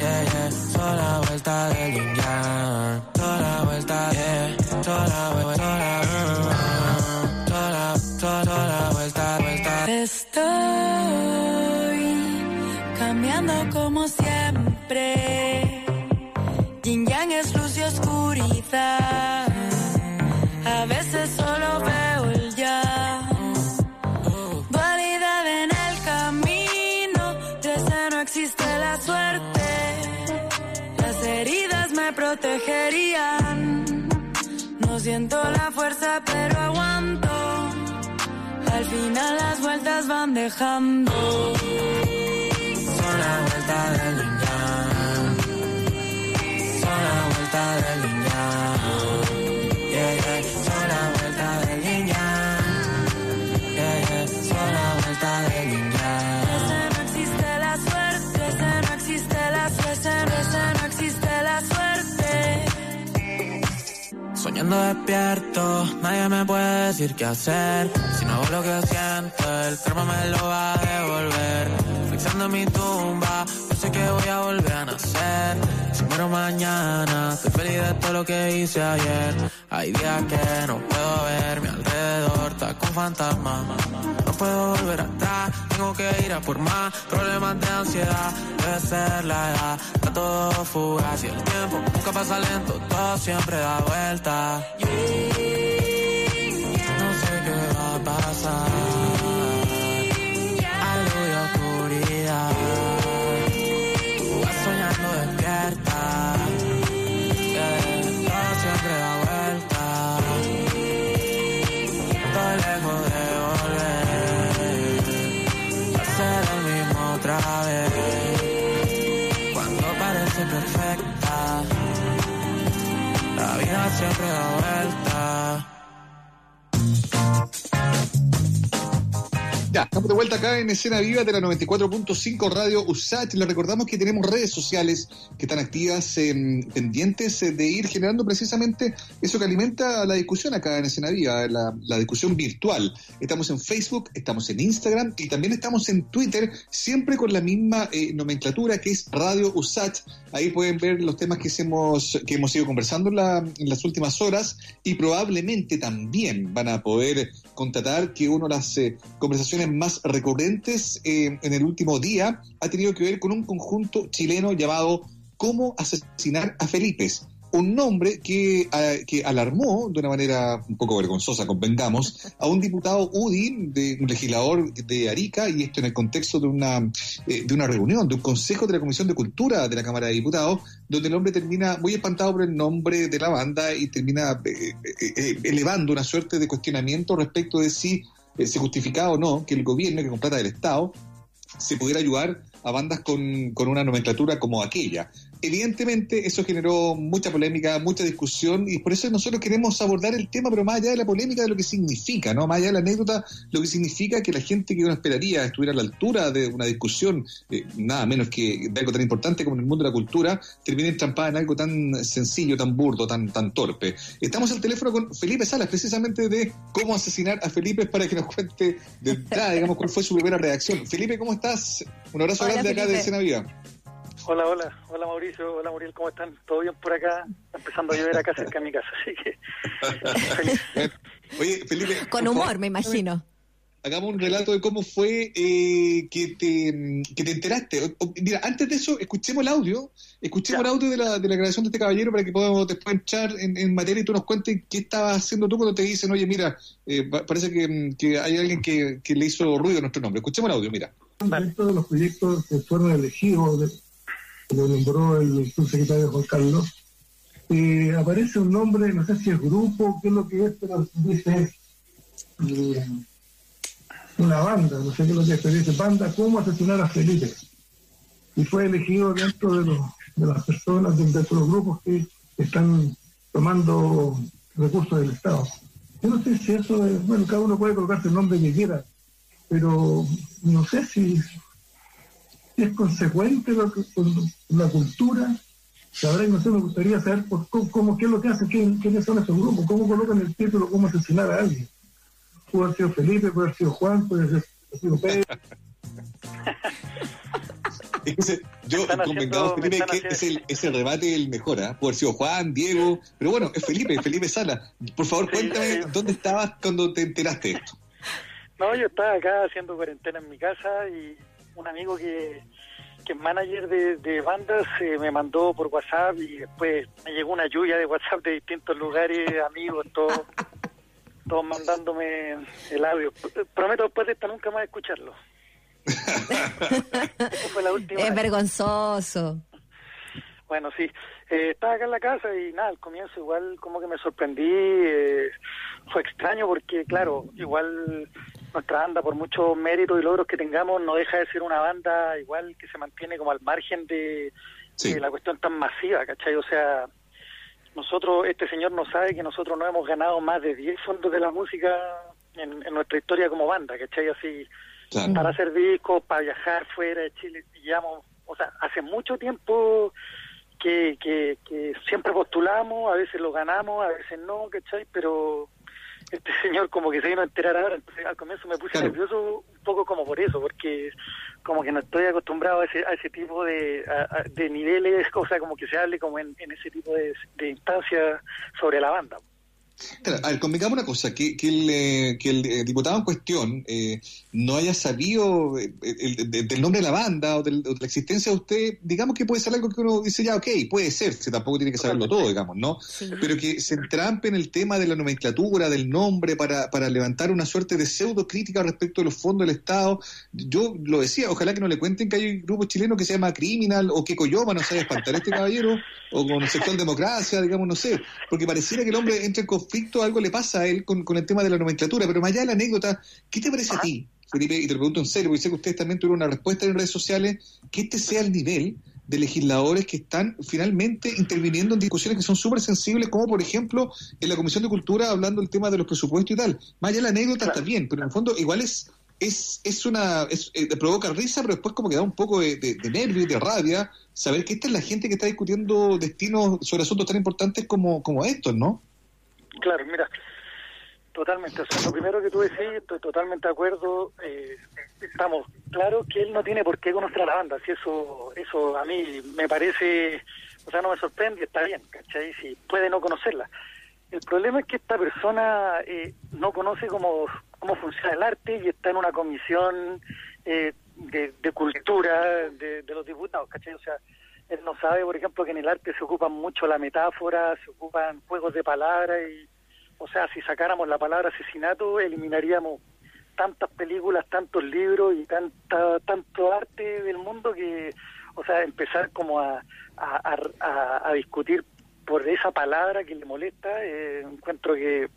Speaker 15: Yeah, yeah. Son la vuelta del yin yang. Son la vuelta, yeah. Son la vuelta,
Speaker 16: Estoy cambiando como siempre. Yin yang es luz y oscuridad. A veces solo veo el ya. Dualidad en el camino. Desde no existe la suerte. Las heridas me protegerían. No siento la fuerza, pero aguanto. Al final las vueltas van dejando.
Speaker 15: Son la vuelta del yang. Son la vuelta del yang. Yeah, yeah. Son la vuelta del yang. Yeah, yeah. Son la vuelta del yin yang.
Speaker 16: Ese no existe la suerte. Ese no existe la suerte. Ese no existe la suerte.
Speaker 15: Soñando despierto, nadie me puede decir qué hacer. Si no hago lo que siento, el karma me lo va a devolver. Fixando mi tumba, yo sé que voy a volver a nacer. Si muero mañana, estoy feliz de todo lo que hice ayer. Hay días que no puedo ver mi alrededor, está con fantasmas. No puedo volver atrás, tengo que ir a por más. Problemas de ansiedad, debe ser la edad. Está todo fugaz y el tiempo nunca pasa lento, todo siempre da vuelta.
Speaker 3: Estamos de vuelta acá en Escena Viva de la 94.5 Radio USACH. Les recordamos que tenemos redes sociales que están activas, em, pendientes eh, de ir generando precisamente eso que alimenta la discusión acá en Escena Viva, la, la discusión virtual. Estamos en Facebook, estamos en Instagram y también estamos en Twitter, siempre con la misma eh, nomenclatura que es Radio USACH. Ahí pueden ver los temas que hemos, que hemos ido conversando la- en las últimas horas y probablemente también van a poder constatar que una de las eh, conversaciones más recurrentes eh, en el último día ha tenido que ver con un conjunto chileno llamado Cómo asesinar a Felipe. Un nombre que, ah, que alarmó de una manera un poco vergonzosa, convengamos, a un diputado UDI, de un legislador de Arica, y esto en el contexto de una, eh, de una reunión, de un consejo de la Comisión de Cultura de la Cámara de Diputados, donde el hombre termina muy espantado por el nombre de la banda y termina eh, eh, eh, elevando una suerte de cuestionamiento respecto de si eh, se justificaba o no que el gobierno, que con plata del Estado, se pudiera ayudar a bandas con, con una nomenclatura como aquella. Evidentemente eso generó mucha polémica, mucha discusión y por eso nosotros queremos abordar el tema, pero más allá de la polémica de lo que significa, ¿no? Más allá de la anécdota, lo que significa que la gente que uno esperaría estuviera a la altura de una discusión, eh, nada menos que de algo tan importante como en el mundo de la cultura, termine entrampada en algo tan sencillo, tan burdo, tan, tan torpe. Estamos al teléfono con Felipe Salas, precisamente de cómo asesinar a Felipe para que nos cuente de entrada, digamos, cuál fue su primera reacción. Felipe, ¿cómo estás? Un abrazo
Speaker 17: Hola,
Speaker 3: grande acá de. Escena Viva.
Speaker 17: Hola, hola, hola Mauricio, hola Muriel, ¿cómo están? ¿Todo bien por acá? Está empezando a llover acá cerca de mi casa, así que
Speaker 3: Oye, Felipe.
Speaker 2: Con humor, me imagino.
Speaker 3: Hagamos un relato de cómo fue eh, que, te, que te enteraste. O- mira, antes de eso, escuchemos el audio. Escuchemos el audio de la, de la grabación de este caballero para que podamos después entrar en, en materia y tú nos cuentes qué estabas haciendo tú cuando te dicen, oye, mira, eh, pa- parece que, que hay alguien que, que le hizo ruido a nuestro nombre. Escuchemos el audio, mira.
Speaker 18: De los proyectos que fueron elegidos, de- lo nombró el subsecretario Juan Carlos, eh, aparece un nombre, no sé si es grupo, qué es lo que es, pero dice eh, una banda, no sé qué es lo que es, pero dice banda, ¿cómo asesinar a Felipe? Y fue elegido dentro de, los, las personas, de- dentro de los grupos que están tomando recursos del Estado. Yo no sé si eso es, bueno, cada uno puede colocarse el nombre que quiera, pero no sé si es consecuente lo que- con la cultura. La verdad que no sé, me gustaría saber por cómo, cómo- qué es lo que hacen, quién- quiénes son esos grupos, cómo colocan el título, cómo asesinar a alguien. Puede haber sido Felipe, puede haber sido Juan, puede haber sido Pedro.
Speaker 3: Ese- yo convengamos, Felipe, que es el, es el rebate el mejor. Puede haber sido Juan, Diego, pero bueno, es Felipe, Felipe Sala. Por favor, cuéntame dónde estabas cuando te enteraste de esto.
Speaker 17: No, yo estaba acá haciendo cuarentena en mi casa y un amigo que, que es manager de, de bandas eh, me mandó por WhatsApp y después me llegó una lluvia de WhatsApp de distintos lugares, amigos, todos, todos mandándome el audio. Prometo después de esta nunca más escucharlo. Fue la última
Speaker 2: Es
Speaker 17: vez.
Speaker 2: vergonzoso.
Speaker 17: Bueno, sí. Eh, estaba acá en la casa y nada, al comienzo igual como que me sorprendí. eh, fue extraño porque, claro, igual nuestra banda, por muchos méritos y logros que tengamos, no deja de ser una banda igual que se mantiene como al margen de, de la cuestión tan masiva, ¿cachai? O sea, nosotros, este señor no sabe que nosotros no hemos ganado más de 10 fondos de la música en, en nuestra historia como banda, ¿cachai? Así, para hacer discos, para viajar fuera de Chile, llevamos, o sea, hace mucho tiempo que, que, que siempre postulamos, a veces lo ganamos, a veces no, ¿cachai? Pero este señor como que se vino a enterar ahora, entonces al comienzo me puse nervioso un poco como por eso, porque como que no estoy acostumbrado a ese, a ese tipo de, a- a- de niveles, o sea, como que se hable como en, en ese tipo de, de instancias sobre la banda.
Speaker 3: Claro, a ver, convengamos una cosa, que, que el, eh, que el eh, diputado en cuestión eh, no haya sabido el- de- del nombre de la banda o, del- o de la existencia de usted, digamos que puede ser algo que uno dice ya, ok, puede ser, si tampoco tiene que saberlo todo, digamos, ¿no? Pero que se entrampe en el tema de la nomenclatura, del nombre, para, para levantar una suerte de pseudo crítica respecto de los fondos del Estado. Yo lo decía, ojalá que no le cuenten que hay un grupo chileno que se llama Criminal o que Coyoma, no sabe espantar a este caballero, o con Sexual Democracia, digamos, no sé, porque pareciera que el hombre entra en conflicto, algo le pasa a él con, con el tema de la nomenclatura, pero más allá de la anécdota, ¿qué te parece a ti, Felipe? Y te lo pregunto en serio, porque sé que ustedes también tuvieron una respuesta en redes sociales, que este sea el nivel de legisladores que están finalmente interviniendo en discusiones que son súper sensibles, como por ejemplo en la Comisión de Cultura hablando del tema de los presupuestos y tal. Más allá de la anécdota está bien, pero en el fondo igual es es, es una, es, eh, provoca risa, pero después como que da un poco de, de, de nervio y de rabia saber que esta es la gente que está discutiendo destinos sobre asuntos tan importantes como, como estos, ¿no?
Speaker 17: Claro, mira, totalmente. O sea, lo primero que tú decís, estoy totalmente de acuerdo. Eh, estamos claros que él no tiene por qué conocer a la banda. Si eso, eso a mí me parece, o sea, no me sorprende, está bien, ¿cachai? Si puede no conocerla. El problema es que esta persona eh, no conoce cómo, cómo funciona el arte y está en una comisión eh, de, de cultura de, de los diputados, ¿cachai? O sea, él no sabe, por ejemplo, que en el arte se ocupan mucho la metáfora, se ocupan juegos de palabras y, o sea, si sacáramos la palabra asesinato, eliminaríamos tantas películas, tantos libros y tanta, tanto arte del mundo que, o sea, empezar como a, a, a, a discutir por esa palabra que le molesta, eh, encuentro que,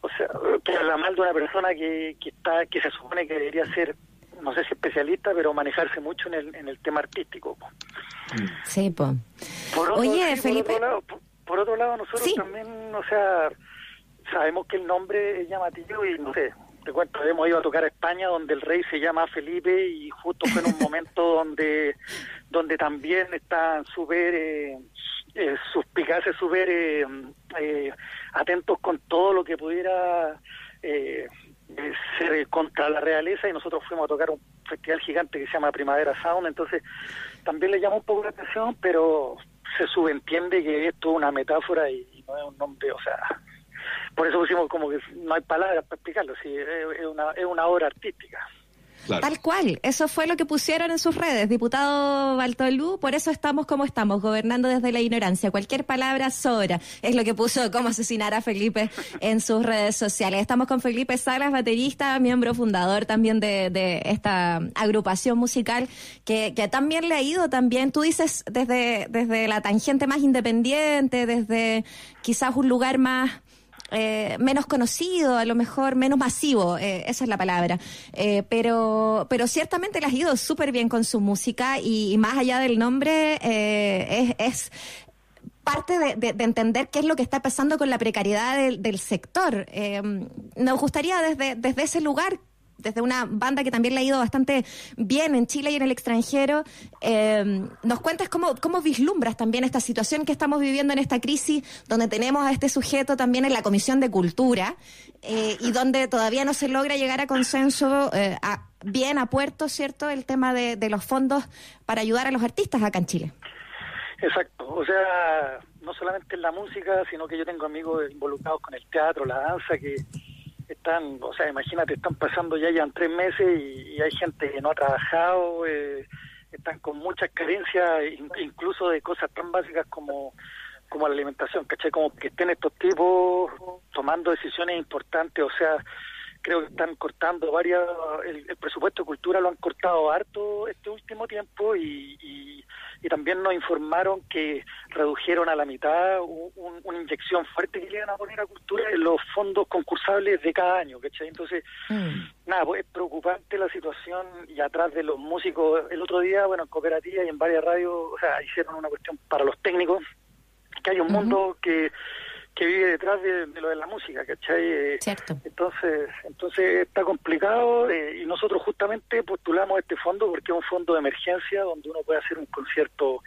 Speaker 17: o sea, que habla mal de una persona que, que está, que se supone que debería ser no sé si especialista, pero manejarse mucho en el, en el tema artístico.
Speaker 2: Sí, pues.
Speaker 17: Oye, Felipe. Por otro, lado, por, por otro lado nosotros también, o sea, sabemos que el nombre es llamativo y no sé, te cuento, hemos ido a tocar a España donde el rey se llama Felipe y justo fue en un momento donde donde también están súper eh, eh, suspicaces, súper eh, eh, atentos con todo lo que pudiera eh, ser contra la realeza y nosotros fuimos a tocar un festival gigante que se llama Primavera Sound, entonces también le llama un poco la atención, pero se subentiende que esto es una metáfora y no es un nombre, o sea, por eso pusimos como que no hay palabras para explicarlo, sí, es una, es una obra artística.
Speaker 2: Tal cual, eso fue lo que pusieron en sus redes, diputado Baltolú, por eso estamos como estamos, gobernando desde la ignorancia. Cualquier palabra sobra, es lo que puso cómo asesinar a Felipe en sus redes sociales. Estamos con Felipe Salas, baterista, miembro fundador también de, de esta agrupación musical, que, que, también le ha ido también, tú dices, desde, desde la tangente más independiente, desde quizás un lugar más eh, menos conocido, a lo mejor menos masivo, eh, esa es la palabra. Eh, pero, pero ciertamente las ha ido súper bien con su música y, más allá del nombre es, es parte de, entender qué es lo que está pasando con la precariedad del, del sector. nos gustaría desde, desde ese lugar desde una banda que también le ha ido bastante bien en Chile y en el extranjero, eh, nos cuentas cómo, cómo vislumbras también esta situación que estamos viviendo en esta crisis, donde tenemos a este sujeto también en la Comisión de Cultura eh, y donde todavía no se logra llegar a consenso eh, a, bien a puerto, ¿cierto?, el tema de, de los fondos para ayudar a los artistas acá en Chile.
Speaker 17: Exacto, o sea, no solamente en la música, sino que yo tengo amigos involucrados con el teatro, la danza, que están, o sea, imagínate, están pasando ya ya tres meses y, y, hay gente que no ha trabajado, eh, están con muchas carencias, incluso de cosas tan básicas como como la alimentación, ¿cachai? Como que estén estos tipos tomando decisiones importantes, o sea, creo que están cortando varias, el, el, presupuesto de cultura lo han cortado harto este último tiempo y, y, y también nos informaron que redujeron a la mitad un, una inyección fuerte que le iban a poner a cultura en los fondos concursables de cada año, ¿cachai? Entonces, mm. nada, pues es preocupante la situación y atrás de los músicos, el otro día, bueno, en cooperativa y en varias radios, o sea, hicieron una cuestión para los técnicos, que hay un mundo que que vive detrás de, de, lo de la música, ¿cachai?
Speaker 2: Cierto.
Speaker 17: Entonces, entonces está complicado eh, y nosotros justamente postulamos este fondo porque es un fondo de emergencia donde uno puede hacer un concierto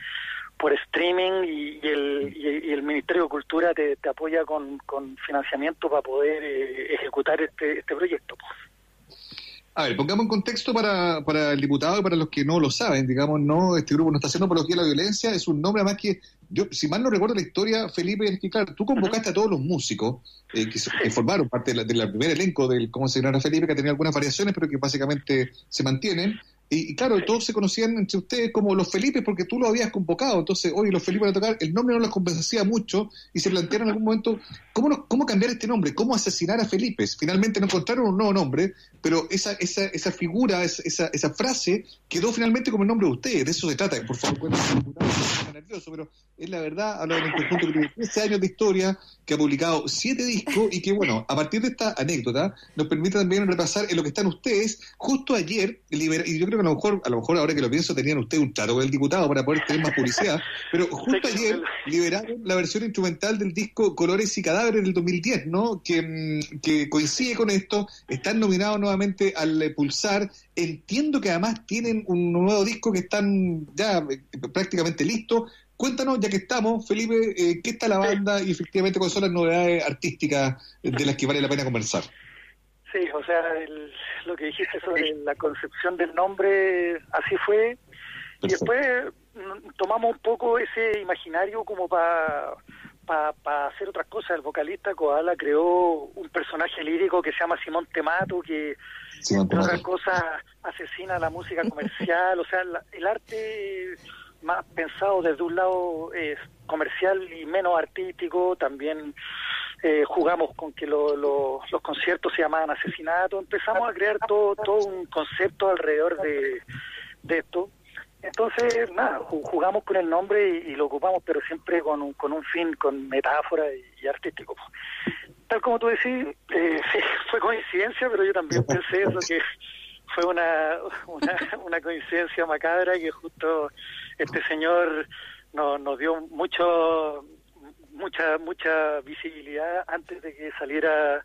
Speaker 17: por streaming y, y, el, y, y, el Ministerio de Cultura te, te apoya con, con, financiamiento para poder eh, ejecutar este, este proyecto.
Speaker 3: A ver, pongamos en contexto para, para el diputado y para los que no lo saben, digamos, no, este grupo no está haciendo apología a la violencia, es un nombre además que, yo, si mal no recuerdo la historia, Felipe, es que claro, tú convocaste a todos los músicos eh, que, que, formaron parte del de primer elenco del cómo se llama Felipe, que tenía algunas variaciones, pero que básicamente se mantienen. Y, y, claro, todos se conocían entre ustedes como los Felipe porque tú lo habías convocado. Entonces, oye, los Felipe van a tocar, el nombre no los convencía mucho y se plantearon en algún momento cómo, no, cómo cambiar este nombre, cómo asesinar a Felipe. Finalmente no encontraron un nuevo nombre, pero esa, esa, esa figura, esa, esa frase quedó finalmente como el nombre de ustedes. De eso se trata. Por favor, cuéntanos. nervioso, pero es la verdad, habla de un conjunto que tiene 13 años de historia, que ha publicado 7 discos y que, bueno, a partir de esta anécdota, nos permite también repasar en lo que están ustedes. Justo ayer, y yo creo que a lo mejor, a lo mejor ahora que lo pienso, tenían ustedes un trato con el diputado para poder tener más publicidad, pero justo ayer liberaron la versión instrumental del disco Colores y Cadáveres del 2010, ¿no? Que, mm, que coincide con esto, están nominados nuevamente al eh, Pulsar, entiendo que además tienen un nuevo disco que están ya eh, prácticamente listos. Cuéntanos, ya que estamos, Felipe, eh, ¿qué está la banda y efectivamente cuáles son las novedades artísticas de las que vale la pena conversar?
Speaker 17: Sí, o sea, el- lo que dijiste sobre la concepción del nombre, así fue. Y después mm, tomamos un poco ese imaginario como para para hacer otras cosas. El vocalista Koala creó un personaje lírico que se llama Simón Temato, que
Speaker 3: Simón
Speaker 17: entre otras cosas asesina la música comercial. o sea, la- el arte más pensado desde un lado es comercial y menos artístico. También eh, jugamos con que lo- lo- los conciertos se llamaban asesinato. Empezamos a crear todo, todo un concepto alrededor de, esto. Entonces, nada, ju- jugamos con el nombre y, y lo ocupamos, pero siempre con un, con un fin, con metáfora y, y artístico. Tal como tú decís, eh, sí, fue coincidencia, pero yo también pensé eso, que fue una, una, una coincidencia macabra que justo este señor nos, nos dio mucho mucha mucha visibilidad antes de que saliera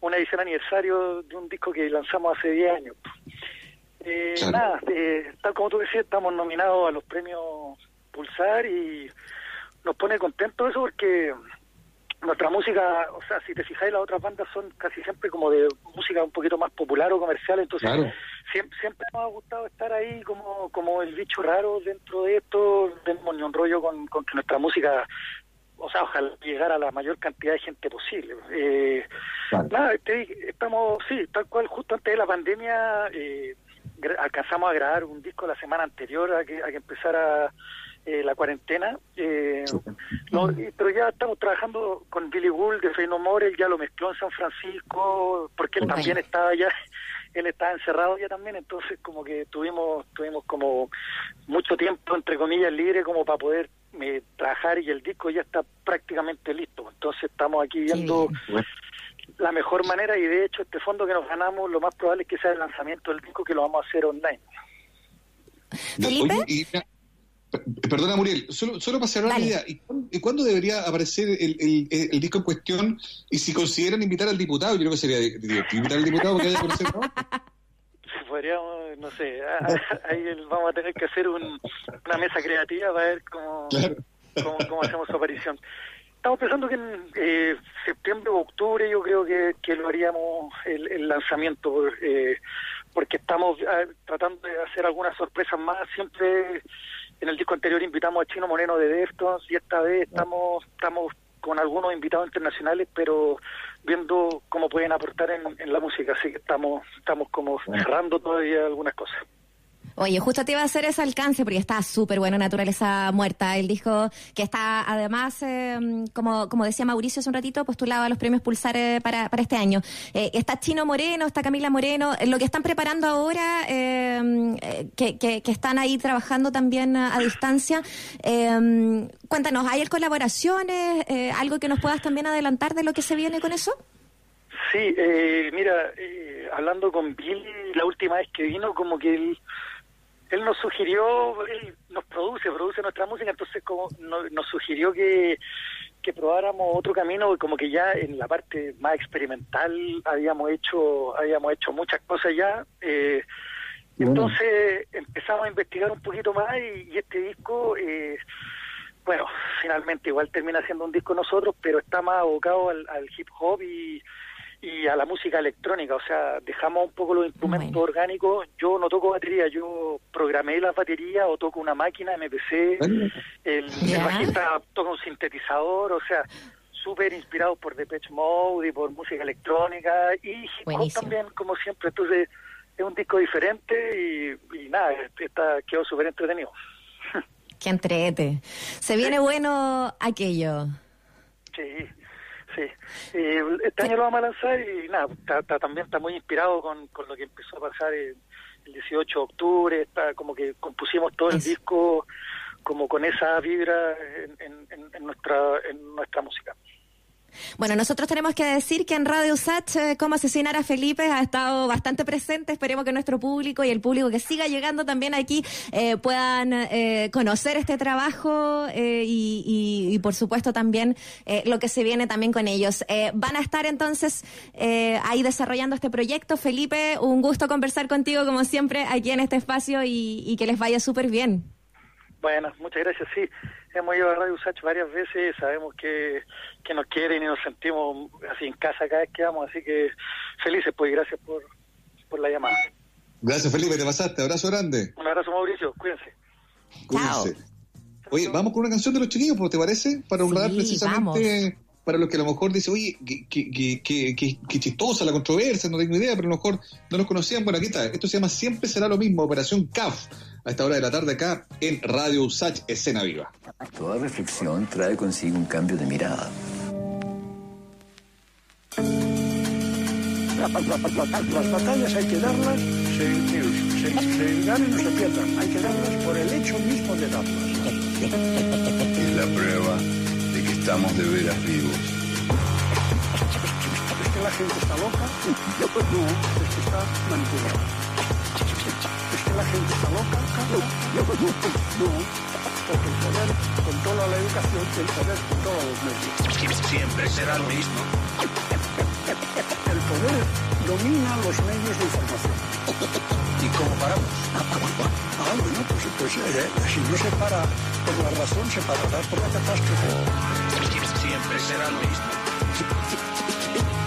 Speaker 17: una edición aniversario de un disco que lanzamos hace 10 años. Eh,
Speaker 3: Claro.
Speaker 17: Nada, eh, tal como tú decías, estamos nominados a los premios Pulsar y nos pone contentos eso porque nuestra música, o sea, si te fijáis, las otras bandas son casi siempre como de música un poquito más popular o comercial, entonces
Speaker 3: Claro.
Speaker 17: siempre, siempre nos ha gustado estar ahí como, como el bicho raro dentro de esto, tenemos ni un rollo con, con que nuestra música, o sea, ojalá llegara a la mayor cantidad de gente posible. Eh, Nada, te estamos, sí, tal cual, justo antes de la pandemia eh, alcanzamos a grabar un disco la semana anterior a que, a que empezara eh, la cuarentena. Eh, no, y- pero ya estamos trabajando con Billy Gould de Fey No More, él ya lo mezcló en San Francisco, porque él también estaba ya, él estaba encerrado ya también, entonces como que tuvimos, tuvimos como mucho tiempo, entre comillas, libre como para poder eh, trabajar y el disco ya está prácticamente listo. Entonces estamos aquí viendo la mejor manera y de hecho este fondo que nos ganamos lo más probable es que sea el lanzamiento del disco que lo vamos a hacer online.
Speaker 2: ¿Felipe?
Speaker 3: Oye, y, mira, p- perdona, Muriel, solo, solo para cerrar la idea, ¿y cuándo, y cuándo debería aparecer el, el- disco en cuestión? Y si consideran invitar al diputado, yo creo que sería di- divertido invitar al diputado porque haya conocer ¿no?
Speaker 17: Si podríamos, no sé, ahí vamos a tener que hacer un- una mesa creativa para ver cómo, cómo, cómo hacemos su aparición. Estamos pensando que en eh, septiembre o octubre yo creo que, que lo haríamos el, el lanzamiento, eh, porque estamos tratando de hacer algunas sorpresas más. Siempre en el disco anterior invitamos a Chino Moreno de Deftones y esta vez estamos estamos con algunos invitados internacionales, pero viendo cómo pueden aportar en, en la música. Así que estamos estamos como cerrando todavía algunas cosas.
Speaker 2: Oye, justo te iba a hacer ese alcance porque está súper bueno Naturaleza Muerta, el disco que está además, eh, como, como decía Mauricio hace un ratito, postulado a los premios Pulsar para, para este año. Eh, está Chino Moreno, está Camila Moreno, eh, lo que están preparando ahora, eh, eh, que, que, que están ahí trabajando también a, a distancia. Eh, cuéntanos, ¿hay colaboraciones? ¿Algo que nos puedas también adelantar de lo que se viene con eso?
Speaker 17: Sí, mira, hablando con Bill la última vez que vino, como que él, él nos sugirió, él nos produce, produce nuestra música, entonces como no- nos sugirió que, que probáramos otro camino, como que ya en la parte más experimental habíamos hecho, habíamos hecho muchas cosas ya. eh, entonces empezamos a investigar un poquito más y, y este disco, eh, bueno, finalmente igual termina siendo un disco nosotros, pero está más abocado al, al hip hop y, y a la música electrónica, o sea, dejamos un poco los instrumentos orgánicos. Yo no toco batería, yo programé las baterías o toco una máquina MPC, el, el bajista toca un sintetizador, o sea, súper inspirado por Depeche Mode y por música electrónica y hip hop también, como siempre. Entonces, es un disco diferente y, y nada, está, quedó súper entretenido.
Speaker 2: Que entrete. Se viene bueno aquello.
Speaker 17: Sí, sí. Eh, este año lo vamos a lanzar y nada, está- está- también está muy inspirado con, con lo que empezó a pasar el, el 18 de octubre. Está como que compusimos todo el disco como con esa vibra en- en- en nuestra en nuestra música.
Speaker 2: Bueno, nosotros tenemos que decir que en Radio Sach, eh, cómo asesinar a Felipe ha estado bastante presente. Esperemos que nuestro público y el público que siga llegando también aquí eh, puedan eh, conocer este trabajo eh, y, por supuesto también lo que se viene también con ellos. Van a estar entonces ahí desarrollando este proyecto. Felipe, un gusto conversar contigo como siempre aquí en este espacio y, y que les vaya súper bien.
Speaker 17: Bueno, muchas gracias. Sí, hemos ido a Radio Usach varias veces, sabemos que, que nos quieren y nos sentimos así en casa cada vez que vamos, así que felices, pues, y gracias por, por la llamada.
Speaker 3: Gracias, Felipe, te pasaste. Abrazo grande.
Speaker 17: Un abrazo, Mauricio, cuídense.
Speaker 3: Cuídense. Oye, vamos con una canción de los chiquillos, ¿pues, ¿te parece? Para honrar
Speaker 17: Sí,
Speaker 3: precisamente para los que a lo mejor dicen, oye, qué chistosa la controversia, no tengo idea, pero a lo mejor no nos conocían. Bueno, aquí está. Esto se llama Siempre será lo mismo, Operación CAF, a esta hora de la tarde acá en Radio Usach, Escena Viva.
Speaker 19: Toda reflexión trae consigo un cambio de mirada.
Speaker 20: La- la- la- las batallas hay que darlas, se, se, se ganen o se pierdan, hay que darlas por el hecho mismo de darlas.
Speaker 21: La prueba de que estamos de veras vivos.
Speaker 20: Es que la gente está loca, no, es que está manipulada. Es que la gente está loca, no, no, porque el poder controla la educación y el poder controla los medios.
Speaker 22: Siempre será lo mismo.
Speaker 20: El poder domina los medios de información.
Speaker 22: ¿Y cómo paramos?
Speaker 20: Ah, bueno, pues, pues eh, si no se para por la razón, se parará por la catástrofe.
Speaker 22: Siempre será lo mismo.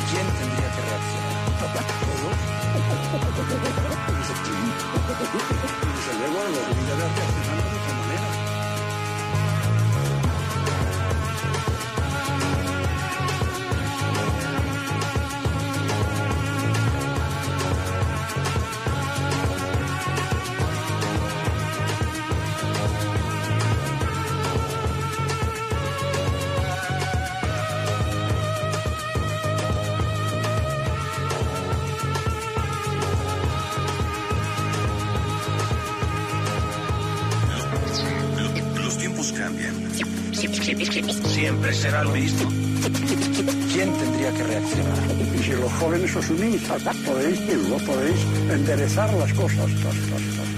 Speaker 20: ¿Quién tendría que reaccionar? Todos.
Speaker 22: será lo mismo.
Speaker 20: ¿Quién tendría que reaccionar? Y si los jóvenes os unís, podéis, podéis enderezar las cosas. las- las- las-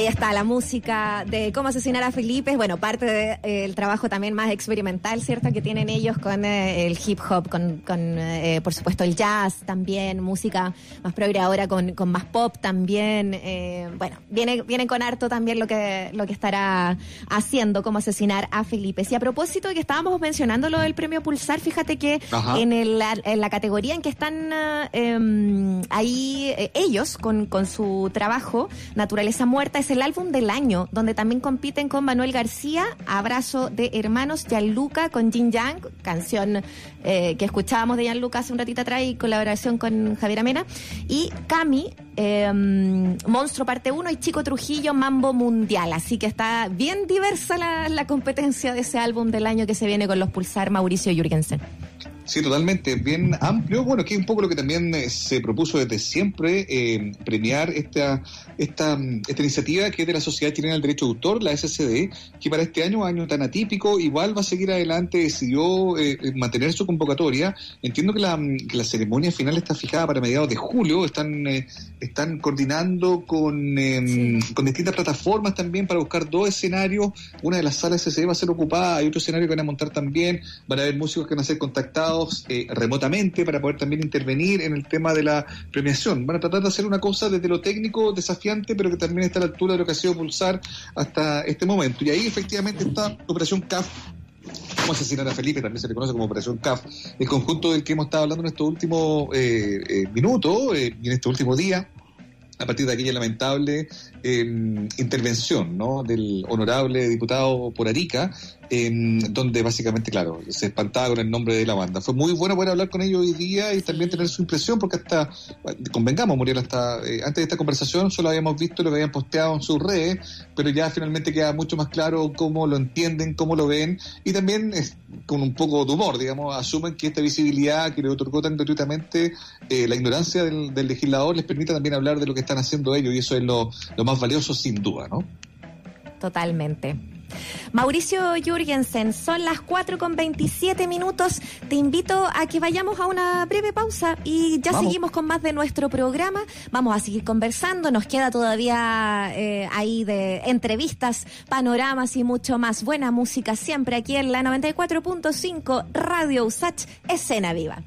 Speaker 2: Ahí está la música de cómo asesinar a Felipe. Bueno, parte del trabajo también más experimental, ¿cierto? Que tienen ellos con eh, el hip hop, con, con eh, por supuesto, el jazz también, música más progre ahora con, con más pop también. Eh, bueno, viene, vienen con harto también lo que, lo que estará haciendo, cómo asesinar a Felipe. Y a propósito de que estábamos mencionando lo del premio Pulsar, fíjate que en, el- en la categoría en que están ah, em, ahí eh, ellos con, con su trabajo, Naturaleza Muerta, es el álbum del año, donde también compiten con Manuel García, Abrazo de Hermanos, Gianluca con Jin Yang, canción eh, que escuchábamos de Gianluca hace un ratito atrás y colaboración con Javier Amena, y Cami, em, Monstruo Parte 1 y Chico Trujillo, Mambo Mundial. Así que está bien diversa la, la competencia de ese álbum del año que se viene con los Pulsar Mauricio Jürgensen.
Speaker 3: Sí, totalmente, bien amplio. Bueno, que es un poco lo que también eh, se propuso desde siempre, eh, premiar esta, esta, esta iniciativa que es de la Sociedad Chilena del Derecho de Autor, la SCD, que para este año, año tan atípico, igual va a seguir adelante, decidió eh, mantener su convocatoria. Entiendo que la, que la ceremonia final está fijada para mediados de julio, están, eh, están coordinando con, eh, con distintas plataformas también para buscar dos escenarios. Una de las salas SCD va a ser ocupada, hay otro escenario que van a montar también, van a haber músicos que van a ser contactados eh, remotamente para poder también intervenir en el tema de la premiación. Van a tratar de hacer una cosa desde lo técnico desafiante, pero que también está a la altura de lo que ha sido Pulsar hasta este momento. Y ahí efectivamente está Operación CAF Cómo asesinar a Felipe, también se le conoce como Operación CAF, el conjunto del que hemos estado hablando en estos últimos eh, eh, minutos eh, y en este último día, a partir de aquella lamentable eh, intervención ¿no? del honorable diputado por Arica, eh, donde básicamente, claro, se espantaba con el nombre de la banda. Fue muy bueno poder hablar con ellos hoy día y también tener su impresión, porque hasta, convengamos, Muriel, hasta eh, antes de esta conversación solo habíamos visto lo que habían posteado en sus redes, pero ya finalmente queda mucho más claro cómo lo entienden, cómo lo ven, y también es, con un poco de humor, digamos, asumen que esta visibilidad que le otorgó tan gratuitamente eh, la ignorancia del, del legislador les permite también hablar de lo que están haciendo ellos, y eso es lo, lo más valioso sin duda, ¿no?
Speaker 2: Totalmente. Mauricio Jürgensen, son las 4 con 27 minutos. Te invito a que vayamos a una breve pausa y ya
Speaker 23: Vamos.
Speaker 2: seguimos con más de nuestro programa. Vamos a seguir conversando. Nos queda todavía eh, ahí de entrevistas, panoramas y mucho más. Buena música siempre aquí en la 94.5 Radio Usach, Escena Viva.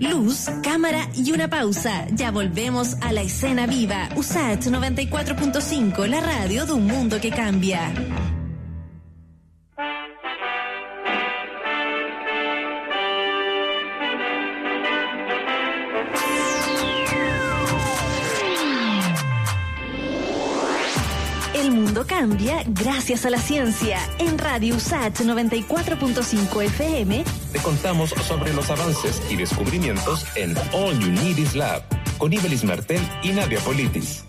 Speaker 7: Luz, cámara y una pausa. Ya volvemos a la escena viva. USAT 94.5, la radio de un mundo que cambia. El mundo cambia gracias a la ciencia. En Radio USAT 94.5 FM
Speaker 1: Te contamos sobre los avances y descubrimientos en All You Need Is Lab con Ibelis Martel y Nadia Politis.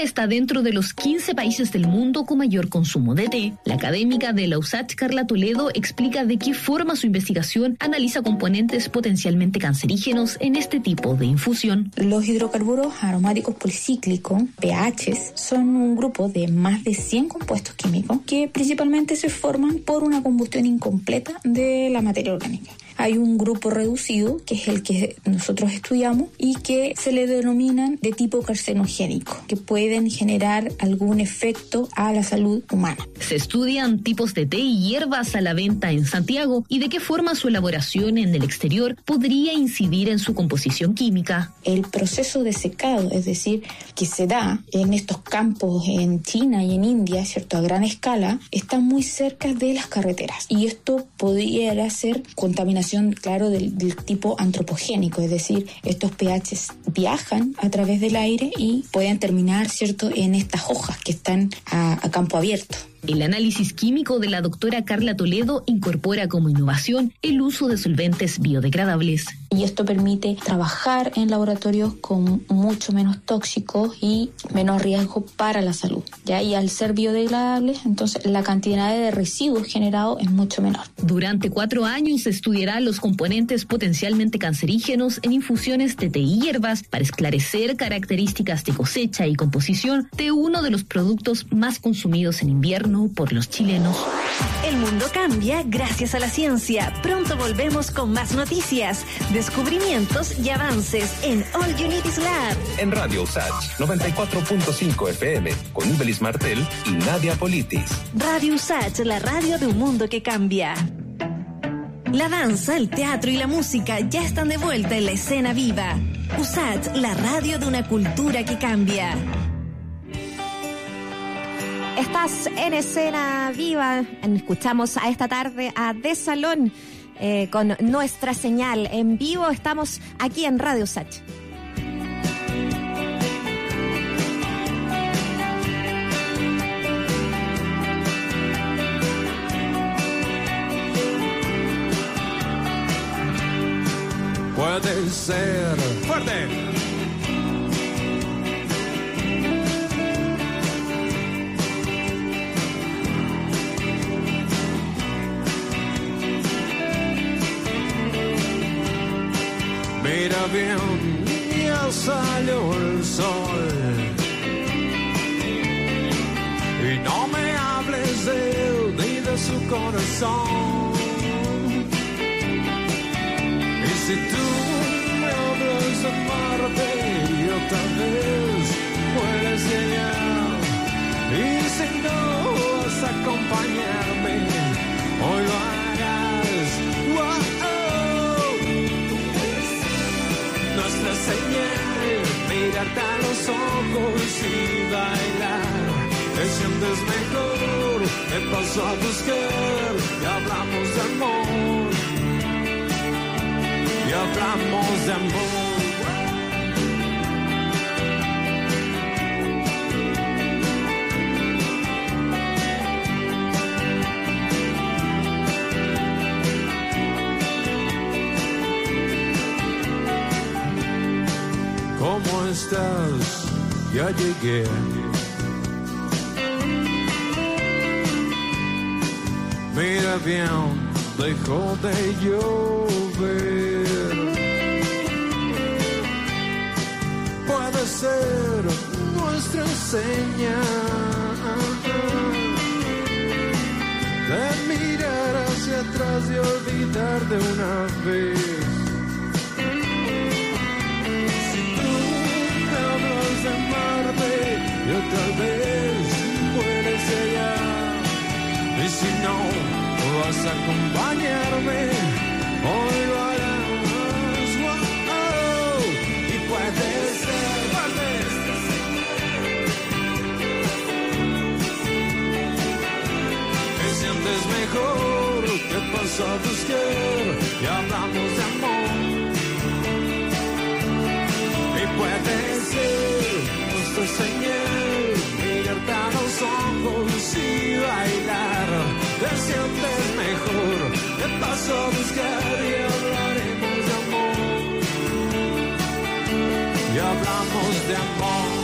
Speaker 24: Está dentro de los 15 países del mundo con mayor consumo de té. La académica de la USACH, Carla Toledo, explica de qué forma su investigación analiza componentes potencialmente cancerígenos en este tipo de infusión.
Speaker 25: Los hidrocarburos aromáticos policíclicos, pHs, son un grupo de más de 100 compuestos químicos que principalmente se forman por una combustión incompleta de la materia orgánica. Hay un grupo reducido, que es el que nosotros estudiamos, y que se le denominan de tipo carcinogénico, que pueden generar algún efecto a la salud humana.
Speaker 24: Se estudian tipos de té y hierbas a la venta en Santiago y de qué forma su elaboración en el exterior podría incidir en su composición química.
Speaker 25: El proceso de secado, es decir, que se da en estos campos en China y en India, ¿cierto? A gran escala, está muy cerca de las carreteras. Y esto pudiera ser contaminación, claro, del, del tipo antropogénico, es decir, estos pHs viajan a través del aire y pueden terminar, ¿cierto?, en estas hojas que están a, a campo abierto.
Speaker 24: El análisis químico de la doctora Carla Toledo incorpora como innovación el uso de solventes biodegradables.
Speaker 25: Y esto permite trabajar en laboratorios con mucho menos tóxicos y menos riesgo para la salud. ¿ya? Y al ser biodegradables, entonces la cantidad de residuos generados es mucho menor.
Speaker 24: Durante cuatro años se los componentes potencialmente cancerígenos en infusiones de té y hierbas para esclarecer características de cosecha y composición de uno de los productos más consumidos en invierno por los chilenos.
Speaker 7: El mundo cambia gracias a la ciencia. Pronto volvemos con más noticias, descubrimientos y avances en All Is Lab.
Speaker 1: En Radio Usach 94.5 FM con Ibelis Martel y Nadia Politis.
Speaker 7: Radio USACH, la radio de un mundo que cambia. La danza, el teatro y la música ya están de vuelta en la escena viva. USACH, la radio de una cultura que cambia.
Speaker 2: Estás en escena viva. Escuchamos a esta tarde a De Salón eh, con nuestra señal en vivo. Estamos aquí en Radio Sach.
Speaker 10: puede ser fuerte.
Speaker 23: Mira bien, ya salió el sol. Y no me hables de él ni de su corazón. Si tú me hablas de Marte, yo tal vez puedes llegar. Y si no vas a acompañarme, hoy lo harás. Wow. Nuestra señal, mirarte a los ojos y bailar. Te sientes mejor, te paso a buscar y hablamos de amor. Y hablamos de amor. ¿Cómo estás? Ya llegué. Mira bien, dejó de llover. Puede ser nuestra señal de mirar hacia atrás y olvidar de una vez. Si tú me hablas de Marte, yo tal vez puedes llegar. Y si no vas a acompañarme, hoy lo mejor, te paso a buscar y hablamos de amor. Y puede ser nuestra señal, mirarte a los ojos y bailar. Te sientes mejor, te paso a buscar y hablaremos de amor. Y hablamos de amor.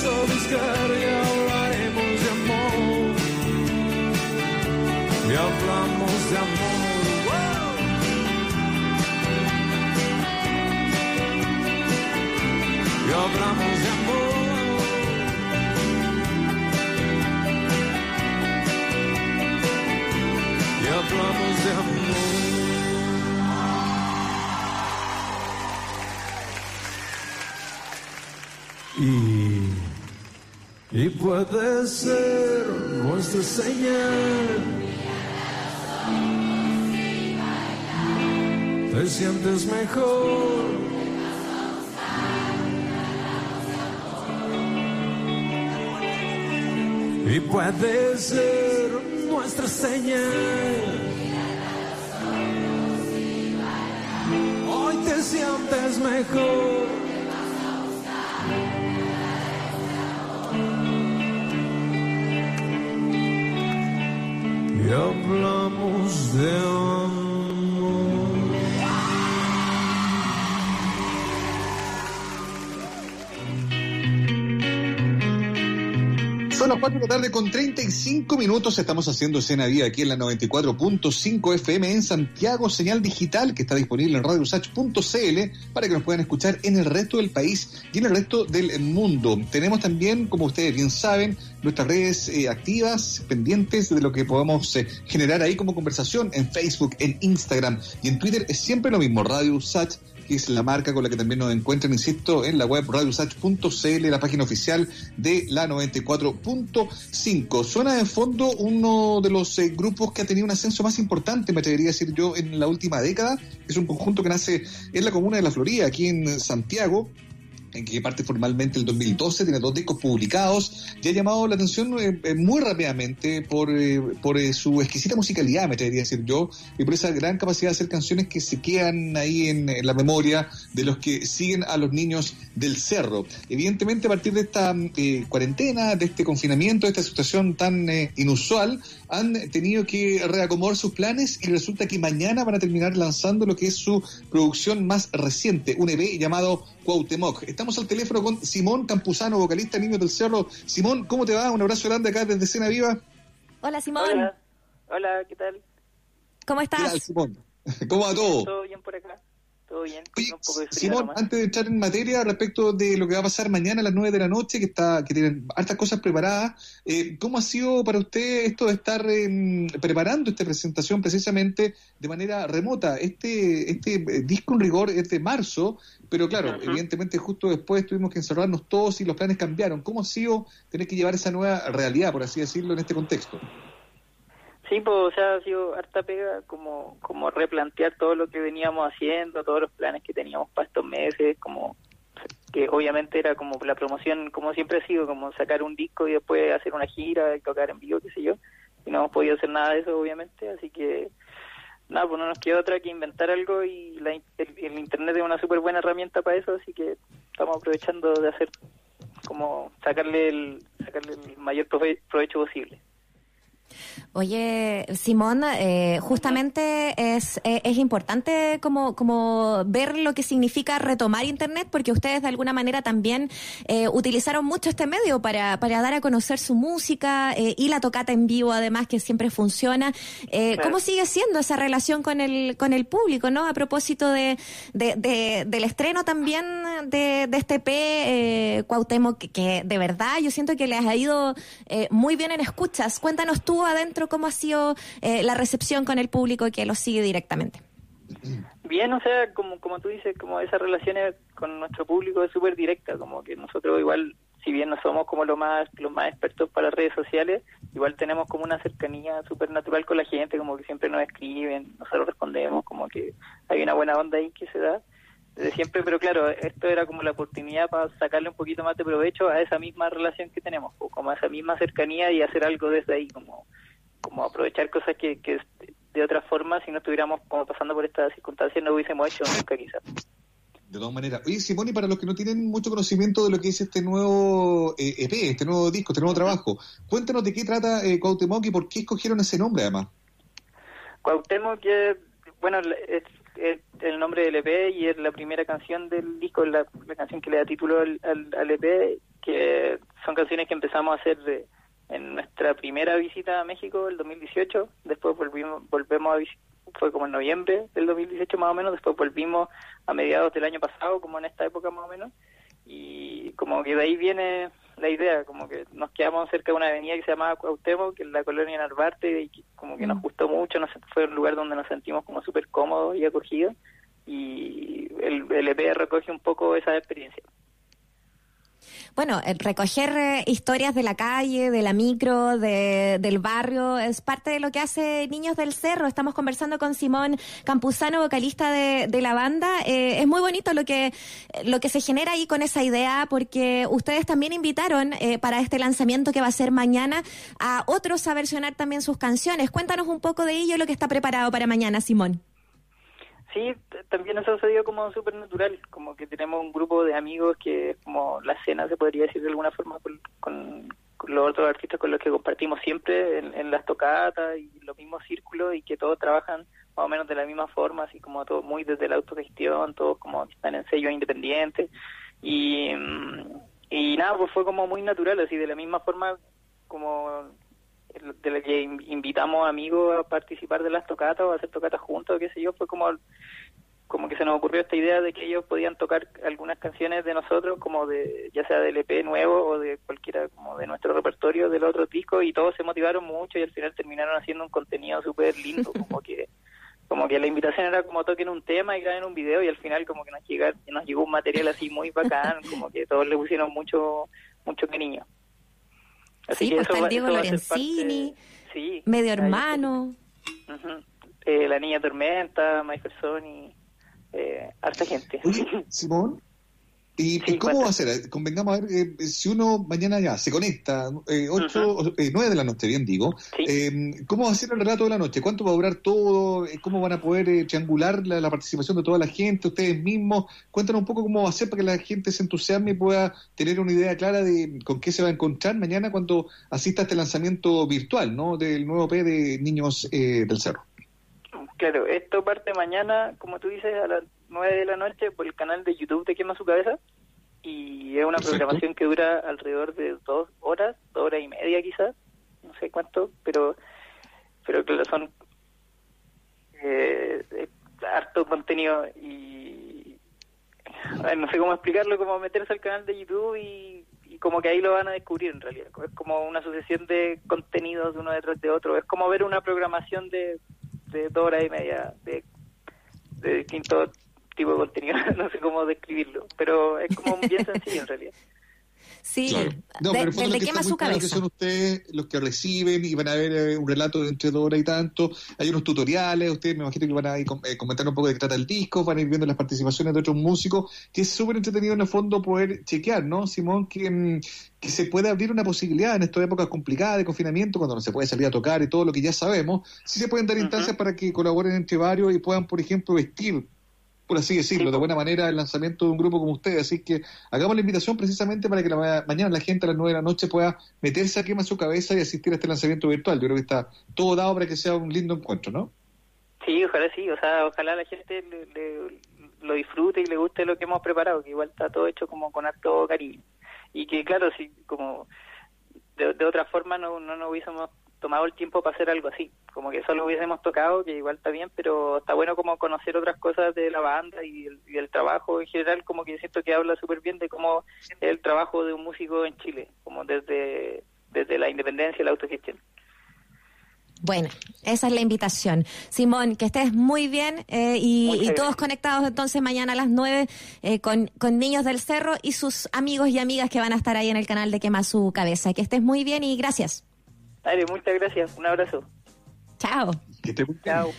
Speaker 23: Te paso a buscar y hablaremos de amor. Y hablamos de amor. Y hablamos de amor. Puede ser nuestra señal. Te sientes mejor. Y puede ser nuestra señal. Hoy te sientes mejor.
Speaker 3: Las 4 de la tarde con 35 minutos. Estamos haciendo escena día aquí en la 94.5 FM en Santiago, señal digital que está disponible en radiosach.cl para que nos puedan escuchar en el resto del país y en el resto del mundo. Tenemos también, como ustedes bien saben, nuestras redes eh, activas, pendientes de lo que podamos eh, generar ahí como conversación en Facebook, en Instagram y en Twitter. Es siempre lo mismo, Radio Usach que es la marca con la que también nos encuentran, insisto, en la web radiosach.cl, la página oficial de la 94.5. Suena de fondo uno de los eh, grupos que ha tenido un ascenso más importante, me atrevería a decir yo, en la última década. Es un conjunto que nace en la comuna de La Florida, aquí en Santiago, en que parte formalmente el 2012, tiene dos discos publicados y ha llamado la atención eh, eh, muy rápidamente por, eh, por su exquisita musicalidad, me atrevería a decir yo, y por esa gran capacidad de hacer canciones que se quedan ahí en la memoria de los que siguen a los niños del cerro. Evidentemente, a partir de esta eh, cuarentena, de este confinamiento, de esta situación tan eh, inusual, han tenido que reacomodar sus planes y resulta que mañana van a terminar lanzando lo que es su producción más reciente, un EP llamado Cuauhtémoc. Estamos al teléfono con Simón Campuzano, vocalista Niños del Cerro. Simón, ¿cómo te va? Un abrazo grande acá desde Cena Viva.
Speaker 2: Hola, Simón.
Speaker 26: Hola, hola, ¿qué tal?
Speaker 2: ¿Cómo
Speaker 3: ¿Qué
Speaker 2: estás?
Speaker 3: tal, Simón? ¿Cómo va todo?
Speaker 26: ¿Todo bien por acá? ¿Todo bien?
Speaker 3: Oye,
Speaker 26: Un poco de frío
Speaker 3: Simón, antes de entrar en materia respecto de lo que va a pasar mañana a las 9 de la noche, que está que tienen hartas cosas preparadas, eh, ¿cómo ha sido para usted esto de estar em, preparando esta presentación precisamente de manera remota? Este, este eh, disco en rigor es de marzo, pero claro, evidentemente justo después tuvimos que encerrarnos todos y los planes cambiaron. ¿Cómo ha sido tener que llevar esa nueva realidad, por así decirlo, en este contexto?
Speaker 26: Sí, pues, o sea, ha sido harta pega como, como replantear todo lo que veníamos haciendo, todos los planes que teníamos para estos meses, como que obviamente era como la promoción, como siempre ha sido, como sacar un disco y después hacer una gira tocar en vivo, qué sé yo, y no hemos podido hacer nada de eso, obviamente, así que nada, pues no nos queda otra que inventar algo y la el internet es una súper buena herramienta para eso, así que estamos aprovechando de hacer como sacarle el, sacarle el mayor prove- provecho posible.
Speaker 2: Oye, Simón, eh, justamente es, eh, es importante como, como ver lo que significa retomar Internet, porque ustedes de alguna manera también eh, utilizaron mucho este medio para, para dar a conocer su música eh, y la tocata en vivo, además, que siempre funciona.
Speaker 27: Claro.
Speaker 2: ¿Cómo sigue siendo esa relación con el, con el público, no? A propósito de, de- de- del estreno también de, de este P, eh, Cuauhtémoc, que, que de verdad yo siento que les ha ido muy bien en escuchas. Cuéntanos tú adentro cómo ha sido eh, la recepción con el público que lo sigue directamente.
Speaker 26: Bien, o sea, como, como tú dices, como esa relación es- con nuestro público es súper directa, como que nosotros igual, si bien no somos como lo más, los más expertos para redes sociales, igual tenemos como una cercanía súper natural con la gente, como que siempre nos escriben, nosotros respondemos, como que hay una buena onda ahí que se da desde siempre, pero claro, esto era como la oportunidad para sacarle un poquito más de provecho a esa misma relación que tenemos, o como a esa misma cercanía y hacer algo desde ahí, como, como aprovechar cosas que, que de otra forma, si no estuviéramos como pasando por estas circunstancias, no hubiésemos hecho nunca quizás.
Speaker 3: De todas maneras. Oye, Simón, y para los que no tienen mucho conocimiento de lo que es este nuevo eh, EP, este nuevo disco, este nuevo trabajo, cuéntanos de qué trata eh, Cuauhtémoc y por qué escogieron ese nombre, además.
Speaker 26: Cuauhtémoc, que bueno, es, es el nombre del EP y es la primera canción del disco, la, canción que le da título al, al, EP, que son canciones que empezamos a hacer de- en nuestra primera visita a México, el 2018, después volvimos, volvemos a vis- fue como en noviembre del 2018 más o menos, después volvimos a mediados del año pasado, como en esta época más o menos, y como que de ahí viene la idea, como que nos quedamos cerca de una avenida que se llamaba Cuauhtémoc, que es la colonia Narvarte, y que como que nos gustó mucho, nos, fue un lugar donde nos sentimos como súper cómodos y acogidos, y el, el EP recoge un poco esa experiencia.
Speaker 2: Bueno, eh, recoger eh, historias de la calle, de la micro, de- del barrio, es parte de lo que hace Niños del Cerro. Estamos conversando con Simón Campuzano, vocalista de, de la banda. Eh, es muy bonito lo que, lo que se genera ahí con esa idea, porque ustedes también invitaron eh, para este lanzamiento que va a ser mañana a otros a versionar también sus canciones. Cuéntanos un poco de ello, lo que está preparado para mañana, Simón.
Speaker 26: Sí, también eso se dio como súper natural, como que tenemos un grupo de amigos que como la cena, se podría decir de alguna forma, con, con- los otros artistas con los que compartimos siempre en, las tocatas y los mismos círculos y que todos trabajan más o menos de la misma forma, así como todo muy desde la autogestión, todos como están en sellos independientes. Y, mm, y nada, pues fue como muy natural, así de la misma forma como de la que in- invitamos amigos a participar de las tocatas o a hacer tocatas juntos, qué sé yo, fue como como que se nos ocurrió esta idea de que ellos podían tocar algunas canciones de nosotros, como de ya sea del EP nuevo o de cualquiera como de nuestro repertorio del otro disco y todos se motivaron mucho y al final terminaron haciendo un contenido súper lindo, como que como que la invitación era como toquen un tema y graben un video y al final como que nos llega, nos llegó un material así muy bacán, como que todos le pusieron mucho mucho cariño. Así
Speaker 2: Sí,
Speaker 26: que
Speaker 2: pues
Speaker 26: eso
Speaker 2: está el Diego
Speaker 26: va
Speaker 2: Lorenzini,
Speaker 26: parte- sí,
Speaker 2: Medio
Speaker 26: ahí-
Speaker 2: Hermano.
Speaker 26: Eh, la Niña Tormenta, Mike Personi, eh, harta gente.
Speaker 3: Oye, Simón, ¿Y, cómo va a ser? Convengamos a ver, eh, si uno mañana ya se conecta, eh, 8, eh, 9 de la noche, bien digo, eh, ¿cómo va a ser el relato de la noche? ¿Cuánto va a durar todo? Eh, ¿Cómo van a poder eh, triangular la, la participación de toda la gente, ustedes mismos? Cuéntanos un poco cómo va a ser para que la gente se entusiasme y pueda tener una idea clara de con qué se va a encontrar mañana cuando asista a este lanzamiento virtual, ¿no? Del nuevo P de Niños eh, del Cerro.
Speaker 26: Claro, esto parte mañana, como tú dices, a las 9 de la noche por el canal de YouTube de Quema Su Cabeza. Y es una programación que dura alrededor de dos horas, dos horas y media quizás, no sé cuánto, pero pero claro, son eh, eh, harto contenido y no sé cómo explicarlo, como meterse al canal de YouTube y, y como que ahí lo van a descubrir en realidad. Es como una sucesión de contenidos uno detrás de otro. Es como ver una programación de, de dos horas y media de, de distinto tipo de contenido. no sé cómo describirlo, pero es como bien sencillo en realidad.
Speaker 2: Sí,
Speaker 3: Claro. No,
Speaker 2: de-
Speaker 3: pero que
Speaker 2: quema su
Speaker 3: muy claro que
Speaker 2: cabeza.
Speaker 3: son ustedes los que reciben y van a ver eh, un relato de entre dos horas y tanto. Hay unos tutoriales, ustedes me imagino que van a ir com- eh, comentar un poco de qué trata el disco, van a ir viendo las participaciones de otros músicos, que es súper entretenido en el fondo poder chequear, ¿no, Simón? Que, mm, que se puede abrir una posibilidad en estas épocas complicadas de confinamiento, cuando no se puede salir a tocar y todo lo que ya sabemos, sí se pueden dar instancias para que colaboren entre varios y puedan, por ejemplo, vestir por así decirlo, de buena manera el lanzamiento de un grupo como ustedes. Así que hagamos la invitación precisamente para que la ma- mañana la gente a las 9 de la noche pueda meterse a quema su cabeza y asistir a este lanzamiento virtual. Yo creo que está todo dado para que sea un lindo encuentro, ¿no?
Speaker 26: Sí, ojalá sí, o sea, ojalá la gente le- le- lo disfrute y le guste lo que hemos preparado, que igual está todo hecho como con harto cariño. Y que claro, si como de, de otra forma no, no nos hubiésemos tomado el tiempo para hacer algo así, como que solo hubiésemos tocado, que igual está bien, pero está bueno como conocer otras cosas de la banda y, el- y del trabajo en general, como que siento que habla súper bien de cómo es el trabajo de un músico en Chile, como desde, desde la independencia y la autogestión.
Speaker 2: Bueno, esa es la invitación. Simón, que estés muy bien eh, y, todos conectados entonces mañana a las 9 eh, con, con Niños del Cerro y sus amigos y amigas que van a estar ahí en el canal de Quema Su Cabeza. Que estés muy bien y gracias.
Speaker 26: Dale, muchas gracias, un abrazo.
Speaker 2: Chao.
Speaker 3: Que te
Speaker 26: Chao.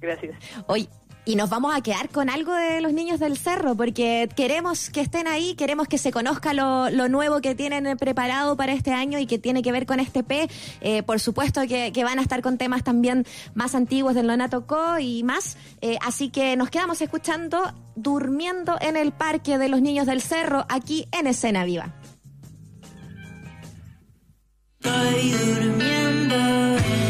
Speaker 26: Gracias.
Speaker 2: Hoy y nos vamos a quedar con algo de los niños del cerro, porque queremos que estén ahí, queremos que se conozca lo, lo nuevo que tienen preparado para este año y que tiene que ver con este P. Eh, por supuesto que, que van a estar con temas también más antiguos del Lonato Co y más. Eh, así que nos quedamos escuchando Durmiendo en el Parque de los Niños del Cerro, aquí en Escena Viva.
Speaker 16: Estoy durmiendo. en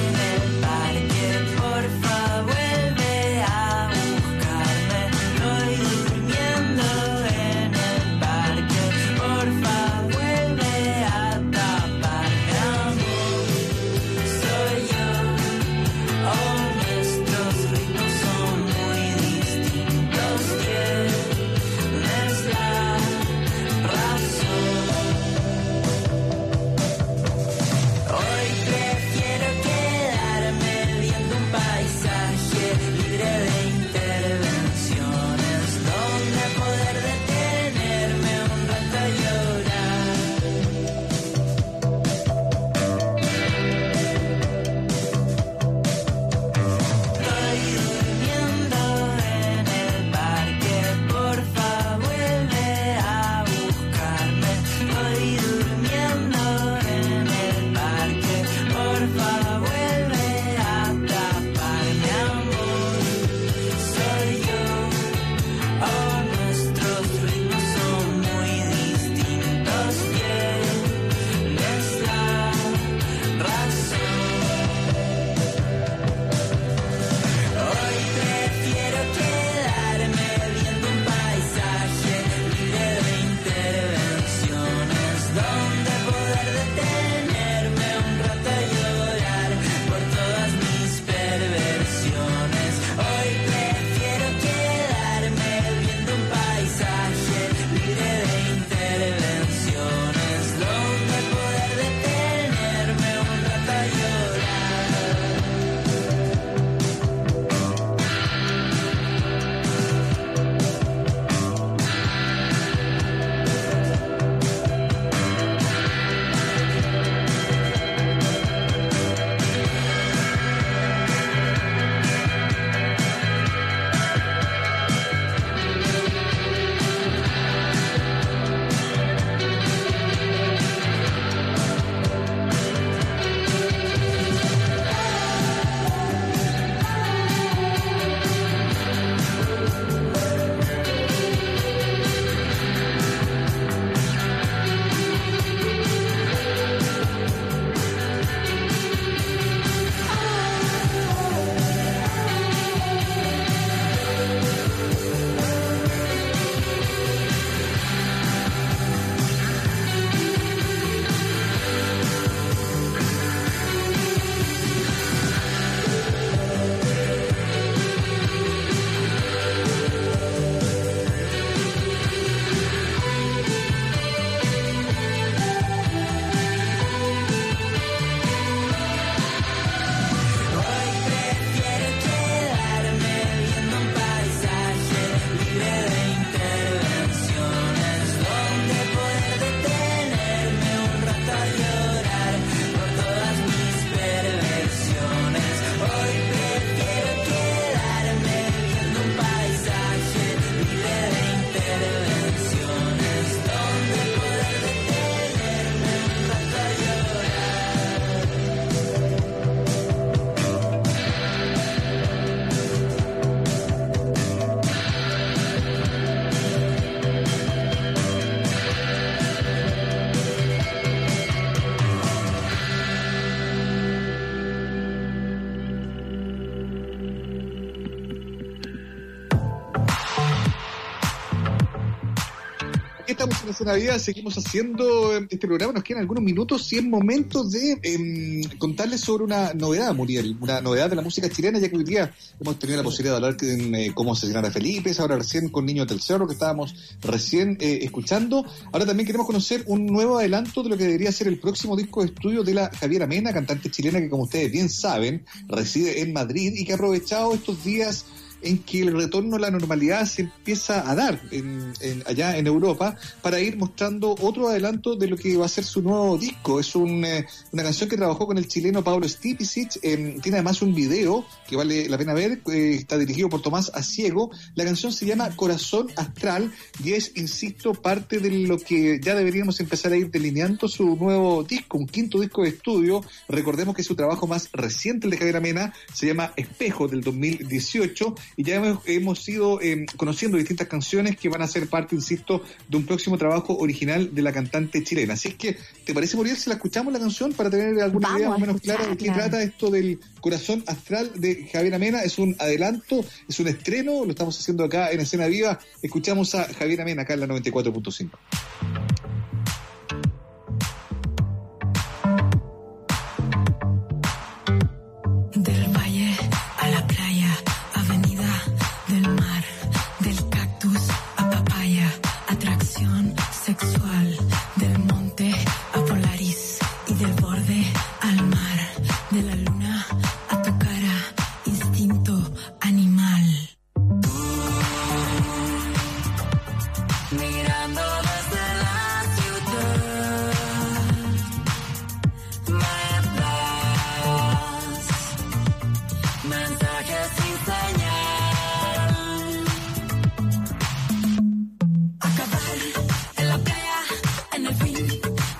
Speaker 3: Vida, seguimos haciendo eh, este programa, nos quedan algunos minutos y es momento de em, contarles sobre una novedad, Muriel, una novedad de la música chilena, ya que hoy día hemos tenido la posibilidad de hablar con eh, cómo asesinar a Felipe, ahora recién con Niño del Cerro, que estábamos recién eh, escuchando. Ahora también queremos conocer un nuevo adelanto de lo que debería ser el próximo disco de estudio de la Javiera Mena, cantante chilena que como ustedes bien saben, reside en Madrid y que ha aprovechado estos días en que el retorno a la normalidad se empieza a dar en, en- allá en Europa para ir mostrando otro adelanto de lo que va a ser su nuevo disco. Es un, eh, una canción que trabajó con el chileno Pablo Stipicic, eh, tiene además un video que vale la pena ver, eh, está dirigido por Tomás Asiego. La canción se llama Corazón Astral y es, insisto, parte de lo que ya deberíamos empezar a ir delineando su nuevo disco, un quinto disco de estudio. Recordemos que su trabajo más reciente, el de Javier Amena, se llama Espejo del 2018 y ya hemos, hemos ido eh, conociendo distintas canciones que van a ser parte, insisto, de un próximo trabajo original de la cantante chilena. Así es que, ¿te parece, Muriel, si la escuchamos la canción para tener alguna
Speaker 2: Vamos
Speaker 3: idea más o menos clara de qué trata esto del corazón astral de Javier Amena? Es un adelanto, es un estreno, lo estamos haciendo acá en Escena Viva. Escuchamos a Javier Amena acá en la 94.5.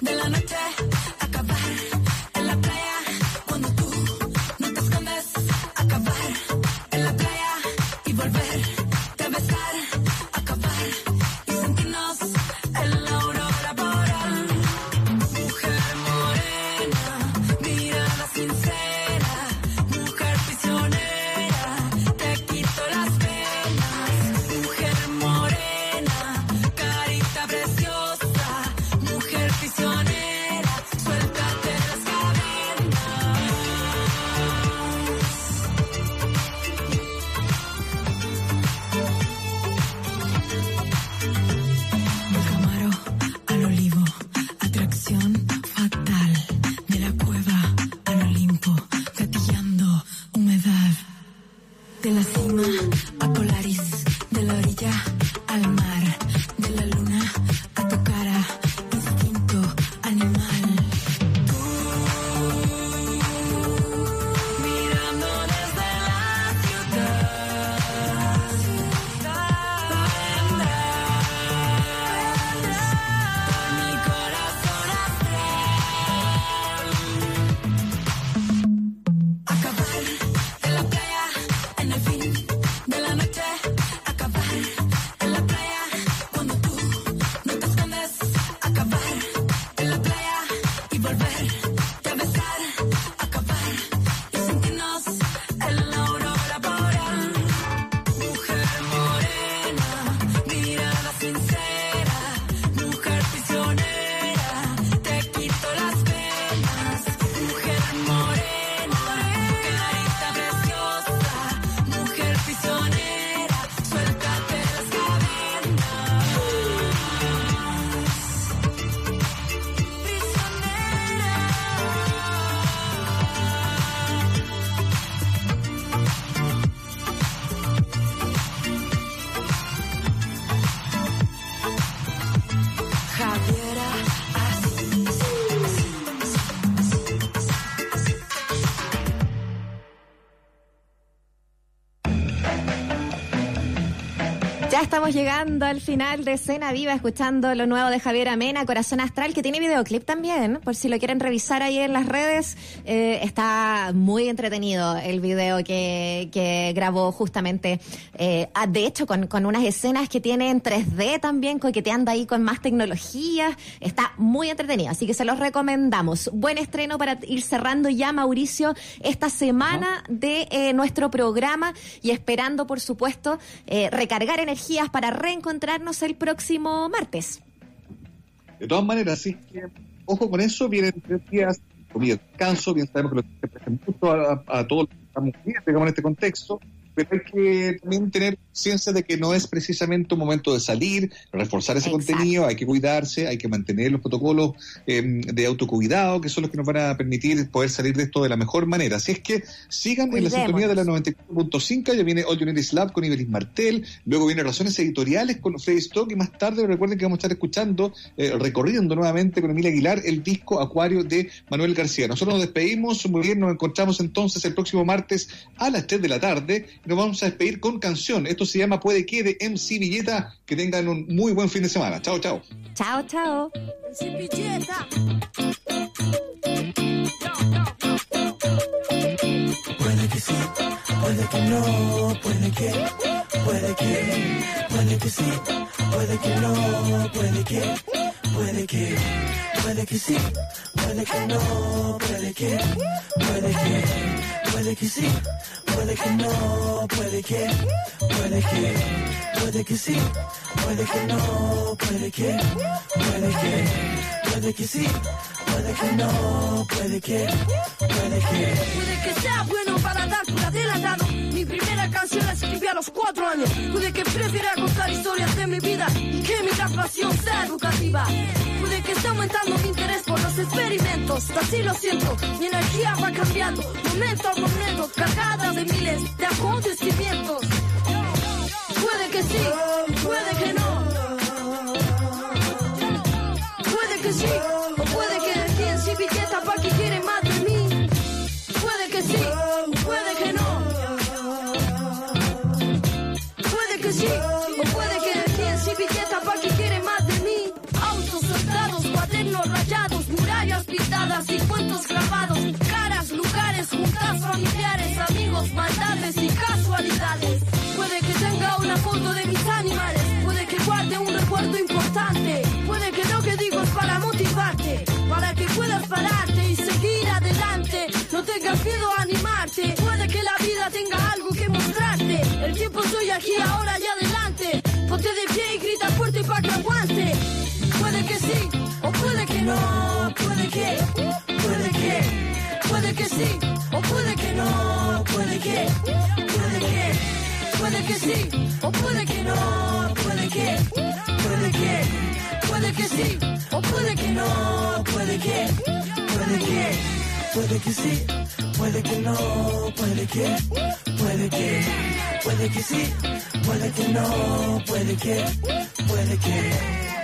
Speaker 16: de la noche.
Speaker 2: Estamos llegando al final de Escena Viva, escuchando lo nuevo de Javier Amena, Corazón Astral, que tiene videoclip también, por si lo quieren revisar ahí en las redes. Eh, está muy entretenido el video que, que grabó justamente, eh, ah, de hecho, con, con unas escenas que tiene en 3D también, coqueteando ahí con más tecnología. Está muy entretenido, así que se los recomendamos. Buen estreno para ir cerrando ya, Mauricio, esta semana de eh, nuestro programa y esperando, por supuesto, eh, recargar energías para reencontrarnos el próximo martes.
Speaker 3: De todas maneras, sí que, ojo con eso, vienen tres días, comida, descanso, bien sabemos que se prestan mucho a, a todos los que estamos bien, digamos, en este contexto, pero hay que también tener conciencia de que no es precisamente un momento de salir, reforzar ese
Speaker 2: Exacto.
Speaker 3: contenido, hay que cuidarse, hay que mantener los protocolos eh, de autocuidado, que son los que nos van a permitir poder salir de esto de la mejor manera. Así es que sigan en la sintonía de la 94.5, ya viene All Is Love con Ibelis Martel, luego viene Razones Editoriales con Freddy Stock y más tarde recuerden que vamos a estar escuchando, eh, recorriendo nuevamente con Emilia Aguilar el disco Acuario de Manuel García. Nosotros nos despedimos, muy bien, nos encontramos entonces el próximo martes a las 3 de la tarde nos vamos a despedir con canción. Esto se llama Puede que de MC Villeta. Que tengan un muy buen fin de semana. Chao, chao.
Speaker 2: Chao, chao.
Speaker 28: Puede que sí, puede que no, puede que, puede que, puede que sí, puede que no, puede que, puede que, puede que sí, puede que no, puede que, puede que, puede que sí, puede que no, puede que, puede que, puede que sí, puede que no, puede que, puede que, puede que sí, puede que no, puede que, puede que.
Speaker 27: Puede que sea bueno para dar por adelantado. Mi primera canción la escribí a los cuatro años. Puede que prefiera contar historias de mi vida y que mi grabación sea educativa. Puede que esté aumentando mi interés por los experimentos. Así lo siento, mi energía va cambiando. Momento a momento, cargada de miles de acontecimientos. Puede que sí, puede que no. Puede que sí, y cuentos grabados. Caras, lugares, juntas familiares, amigos, maldades y casualidades. Puede que tenga una foto de mis animales, puede que guarde un recuerdo importante. Puede que lo que digo es para motivarte, para que puedas pararte y seguir adelante. No tengas miedo a animarte, puede que la vida tenga algo que mostrarte. El tiempo estoy aquí, ahora y adelante. Ponte de pie y grita fuerte para que aguante. Puede que sí, o puede que no, puede que, puede que, puede que sí, o puede que no, puede que, puede que, puede que sí, o puede que no, puede que, puede que, puede que sí, o puede que no, puede que, puede que,
Speaker 28: Puede que sí, puede que no, puede que, puede que, puede que sí, puede que no, puede que, puede que.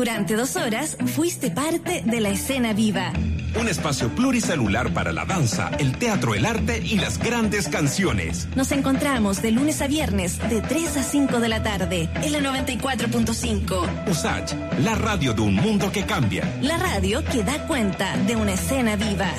Speaker 7: Durante dos horas fuiste parte de la escena viva.
Speaker 1: Un espacio pluricelular para la danza, el teatro, el arte y las grandes canciones.
Speaker 7: Nos encontramos de lunes a viernes de 3 a 5 de la tarde en la 94.5.
Speaker 1: USACH, la radio de un mundo que cambia.
Speaker 7: La radio que da cuenta de una escena viva.